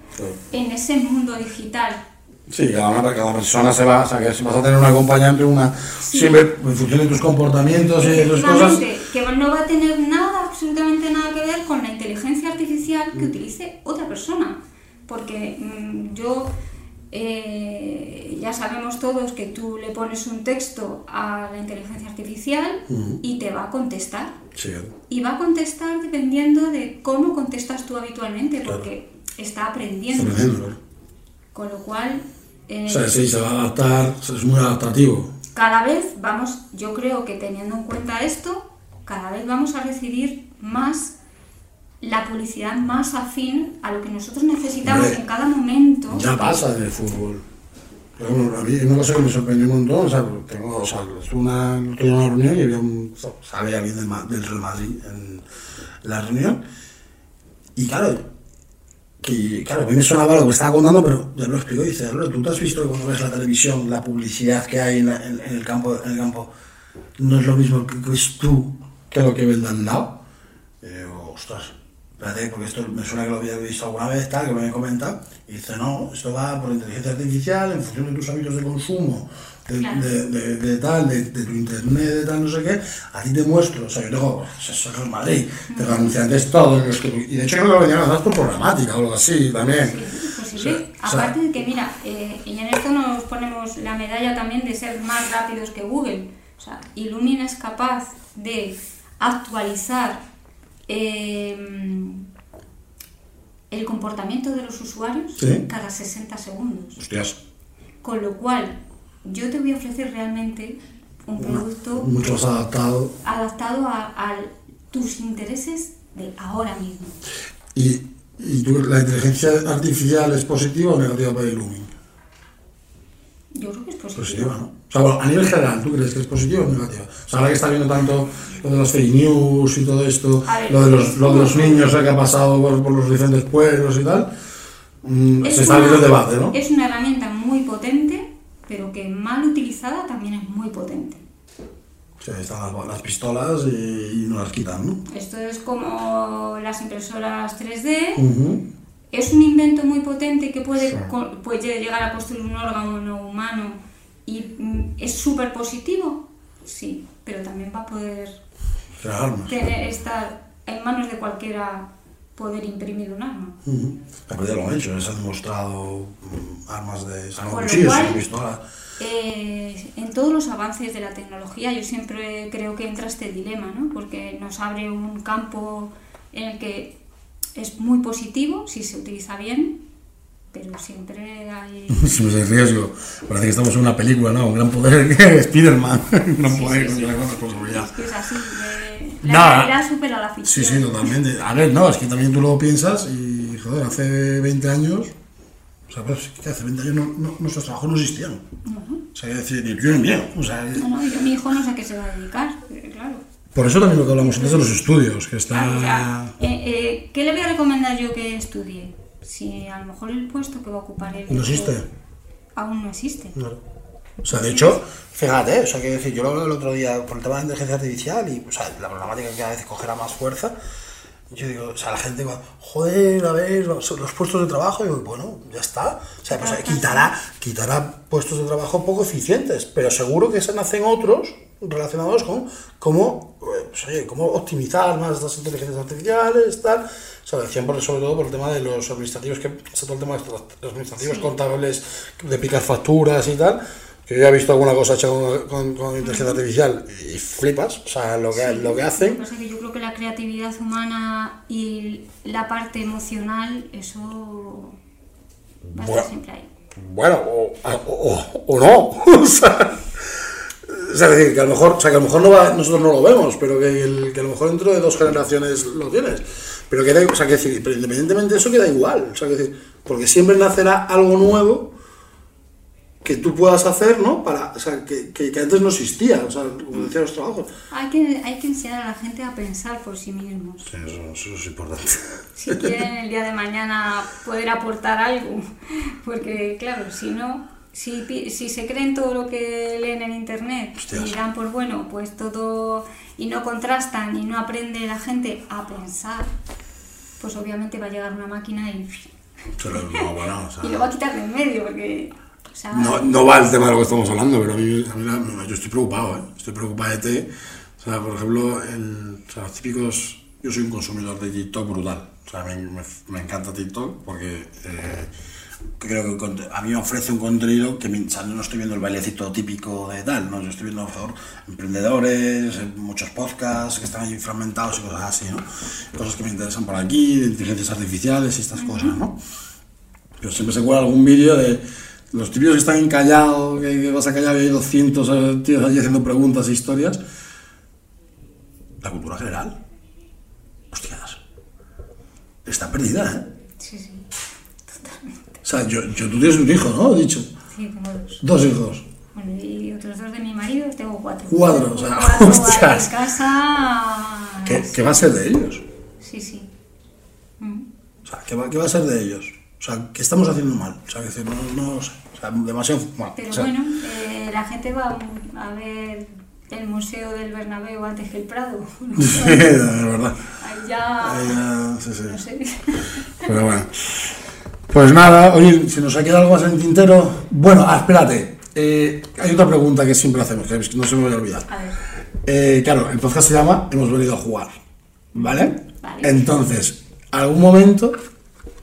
en ese mundo digital. Sí, cada, cada persona se va, o sea, que vas a tener un acompañante, una. Siempre en función de tus comportamientos y de tus cosas. Que no va a tener nada, absolutamente nada que ver con la inteligencia artificial que utilice otra persona. Porque mm, yo, eh, ya sabemos todos que tú le pones un texto a la inteligencia artificial y te va a contestar. Sí, Y va a contestar dependiendo de cómo contestas tú habitualmente, Claro. porque está aprendiendo. Con lo cual, eh, O sea, sí, se va a adaptar, es muy adaptativo. cada vez vamos, yo creo que teniendo en cuenta esto, cada vez vamos a recibir más la publicidad más afín a lo que nosotros necesitamos Hombre, en cada momento. Ya pasa del fútbol. Bueno, a mí una cosa que me sorprendió un montón, o sea, tengo, o sea, estuve una, estuve en una reunión y había un, sale alguien del, del Real Madrid en la reunión. Y claro, que, claro, a mí me sonaba lo que estaba contando, pero ya lo explicó y dice, "Álvaro, ¿tú te has visto que cuando ves la televisión, la publicidad que hay en, la- en- en el campo, en el campo no es lo mismo que ves tú que lo que ven de al lado? Y digo, ostras, espérate, porque esto me suena que lo había visto alguna vez, tal, que me había comentado, y dice, no, esto va por inteligencia artificial, en función de tus hábitos de consumo, de, Claro. de, de- de tal, de, tu internet, de tal, no sé qué, a ti te muestro, o sea, yo tengo, eso es en Madrid, tengo anunciantes todos los que, y de hecho creo que lo venían a por programática o algo así, también. Sí. Sí, o sea- Aparte de que, mira, eh, y en esto nos ponemos la medalla también de ser más rápidos que Google. O sea, Illumina es capaz de actualizar eh, el comportamiento de los usuarios Sí. cada 60 segundos. Hostias, Con lo cual, yo te voy a ofrecer realmente un producto mucho más adaptado. adaptado a, a tus intereses de ahora mismo. ¿Y, y tú, la inteligencia artificial es positiva o negativa para Illumin? Yo creo que es positivo. Positiva, ¿no? O sea, bueno, a nivel general, ¿tú crees que es positiva o negativa? O sea, ahora que está viendo tanto lo de las fake news y todo esto, ver, lo de los, es lo de los como- niños eh, que ha pasado por, por los diferentes pueblos y tal, mm, Es se está abriendo el debate, ¿no? Es una herramienta muy potente, pero que mal utilizada también es muy potente. O sea, están las, las pistolas y, y no las quitan, ¿no? Esto es como las impresoras 3D. Ujú. Es un invento muy potente que puede, puede llegar a construir un órgano humano y mm, es súper positivo, sí, pero también va a poder tener, estar en manos de cualquiera poder imprimir un arma. Pero ya lo han hecho, se han demostrado mm, armas de cuchillos pistolas. Eh, en todos los avances de la tecnología yo siempre creo que entra este dilema, ¿no? porque nos abre un campo en el que es muy positivo si se utiliza bien, pero siempre hay... Si me riesgo. Parece que estamos en una película, ¿no? Un gran poder Spiderman. Un gran Sí, poder sí, sí. con gran responsabilidad. Es que es así, de- la realidad supera la Sí, ficción. sí, totalmente. A ver, no, es que también tú lo piensas y, joder, hace 20 años, o sea, pues, que hace 20 años no, no- nuestros trabajos no existían. O sea, decir, tú ni mío. O sea, No, no, yo, mi hijo no sé a qué se va a dedicar, pero claro. por eso también lo que hablamos antes de los estudios, que Claro, o sea, está... eh, eh, ¿Qué le voy a recomendar yo que estudie? Si a lo mejor el puesto que va a ocupar él No existe. aún no existe. O sea, de hecho, fíjate, o sea, que decir, yo lo hablé el otro día por el tema de la inteligencia artificial y, o sea, la problemática que cada vez cogerá más fuerza. Yo digo, o sea, la gente va, joder, a ver, los, los puestos de trabajo, y digo, bueno, ya está. O sea, pues quitará, quitará puestos de trabajo poco eficientes, pero seguro que se nacen otros relacionados con cómo, pues, oye, cómo optimizar más las inteligencias artificiales, tal. O sea, decían por, sobre todo por el tema de los administrativos, que está todo el tema de los administrativos contables, de picar facturas y tal. Que yo ya he visto alguna cosa hecha con, con- con inteligencia artificial y flipas, o sea, lo que, lo que Lo hacen. que pasa es que yo creo que la creatividad humana y la parte emocional, eso va a Bueno. estar siempre ahí. Bueno, o, o, o- o no. o sea, o sea, es decir, que a lo mejor, o sea, que a lo mejor no va- nosotros no lo vemos, pero que, el- que a lo mejor dentro de dos generaciones lo tienes. Pero que, da- o sea, que decir, pero independientemente de eso queda igual. O sea, que decir, porque siempre nacerá algo nuevo que tú puedas hacer, ¿no? Para, o sea, que, que, que antes no existía, o sea, como decía los trabajos. Hay que, hay que enseñar a la gente a pensar por sí mismos. Sí, eso, eso es importante. Si quieren el día de mañana poder aportar algo. Porque, claro, si no, si, si se creen todo lo que leen en internet Hostias. y dan por bueno, pues todo. y no contrastan y no aprende la gente a pensar, pues obviamente va a llegar una máquina y. Pero no, bueno, o sea, y lo va a quitar de en medio, porque. O sea, No, no va el tema de lo que estamos hablando, pero a mí, a mí la- yo estoy preocupado, ¿eh? Estoy preocupado de ti. O sea, por ejemplo, el, o sea, los típicos... Yo soy un consumidor de TikTok brutal. O sea, me, me, me encanta TikTok porque eh, creo que a mí me ofrece un contenido que o sea, no estoy viendo el bailecito típico de tal, ¿no? Yo estoy viendo, por favor, emprendedores, eh, muchos podcasts que están ahí fragmentados y cosas así, ¿no? Cosas que me interesan por aquí, inteligencias artificiales y estas cosas, ¿no? Pero siempre se cuela algún vídeo de los típicos que están encallados, que, que vas a callar y hay 200 eh, tíos allí haciendo preguntas e historias. La cultura general. Hostias. Está perdida, ¿eh? Sí, sí, totalmente. O sea, yo, yo tú tienes un hijo, ¿no? He dicho. Sí, tengo dos. Dos hijos. Bueno, y otros dos de mi marido, tengo cuatro. Cuatro, o sea, Cuatro hostias. en casa. ¿Qué, qué va a ser de ellos? Sí, sí. Mm. O sea, ¿qué va, qué va a ser de ellos? O sea, ¿qué estamos haciendo mal? O sea, decir, no, no. O sea, demasiado... Bueno, Pero o sea, bueno, eh, la gente va a ver el Museo del Bernabéu antes que el Prado. de verdad. Hay ya... Ahí ya, sí, sí. No sé. Pero bueno. Pues nada, oye, si nos ha quedado algo más en el tintero. Bueno, ah, espérate. Eh, hay otra pregunta que siempre hacemos, que no se me voy a olvidar. A ver. Eh, claro, el podcast se llama Hemos venido a jugar. ¿Vale? Vale. Entonces, algún momento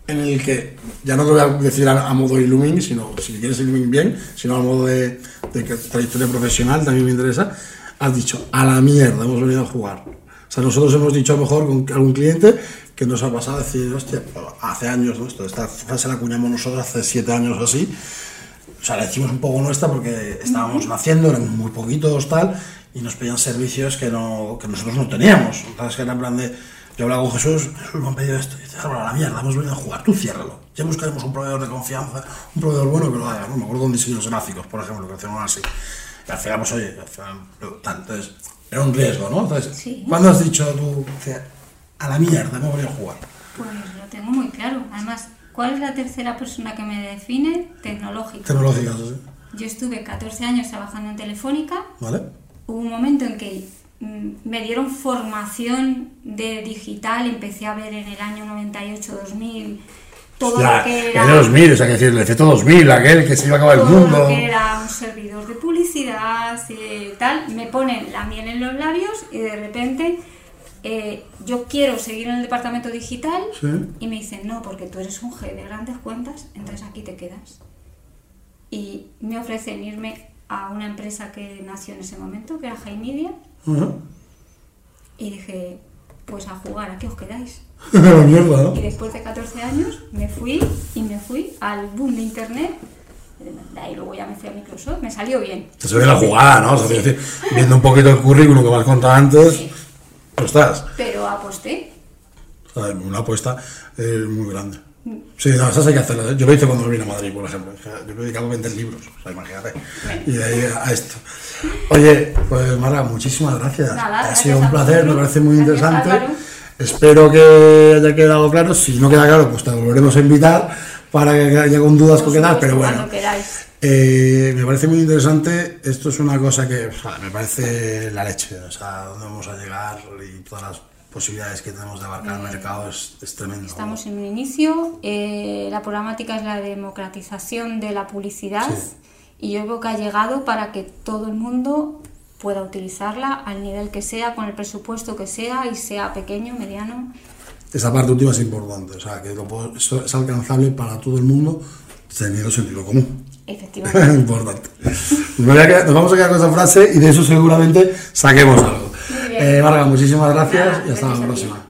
en el que, ya no te voy a decir a, a modo Illumin, sino si quieres Illumin bien, sino a modo de, de trayectoria profesional, también me interesa, has dicho, a la mierda, hemos venido a jugar. O sea, nosotros hemos dicho a lo mejor con algún cliente que nos ha pasado decir, hostia, hace años, ¿no? Esto, esta frase la acuñamos nosotros hace siete años o así, o sea, la hicimos un poco nuestra porque estábamos naciendo, eran muy poquitos, tal, y nos pedían servicios que, no, que nosotros no teníamos. Entonces, que era en plan de, yo hablaba con Jesús, Jesús me han pedido esto, y dice, "Álvaro, a la mierda, hemos venido a jugar, tú ciérralo. Ya buscaremos un proveedor de confianza, un proveedor bueno que lo haga, ¿no? Me acuerdo con diseños gráficos, por ejemplo, que hacíamos así. Pues, oye, tal, entonces, era un riesgo, ¿no? Entonces, Sí. ¿cuándo has dicho tú, "Hostia, a la mierda, hemos venido a jugar? Pues lo tengo muy claro. Además, ¿cuál es la tercera persona que me define? Tecnológica. Tecnológicas, ¿sí? Yo estuve 14 años trabajando en Telefónica. ¿Vale? Hubo un momento en que mm, me dieron formación de digital. Empecé a ver en el año 98-2000 todo Ya, lo que era... el 2000, o sea, que decir, el efecto 2000, aquel que se iba a acabar el mundo. lo que era un servidor de publicidad, eh, tal, me ponen la miel en los labios y de repente eh, yo quiero seguir en el departamento digital Sí. y me dicen, no, porque tú eres un G de grandes cuentas, entonces aquí te quedas. Y me ofrecen irme a una empresa que nació en ese momento, que era Media Ajá. y dije, pues a jugar, aquí os quedáis. La mierda, ¿no? Y después de 14 años me fui y me fui al boom de internet. De ahí luego ya me fui a Microsoft, me salió bien. Te ve la jugada, ¿no? O sea, quiero decir, viendo un poquito el currículum que me has contado antes, Sí. pues estás. Pero aposté. Una apuesta eh, muy grande. Sí, no, esas hay que hacerlas. Yo lo hice cuando me vine a Madrid, por ejemplo. Yo me dedicaba a vender libros, o sea, imagínate. Y de ahí a esto. Oye, pues Marga, muchísimas gracias. Nada, ha sido un placer, me parece muy Gracias, interesante. Álvaro. Espero que haya quedado claro. Si no queda claro, pues te volveremos a invitar para que haya con dudas con qué tal, pero bueno. Eh, me parece muy interesante. Esto es una cosa que o sea, me parece la leche. O sea, dónde vamos a llegar y todas las posibilidades que tenemos de abarcar el mercado es, es tremendo. Estamos en un inicio. eh, la programática es la democratización de la publicidad Sí. y yo creo que ha llegado para que todo el mundo pueda utilizarla al nivel que sea, con el presupuesto que sea y sea pequeño, mediano. Esa parte última es importante. O sea, que lo puedo- esto es alcanzable para todo el mundo teniendo sentido común. Efectivamente. importante. Nos, vamos a quedar con esa frase y de eso seguramente saquemos algo. Eh, Marga, muchísimas gracias Nada, y hasta gracias la próxima.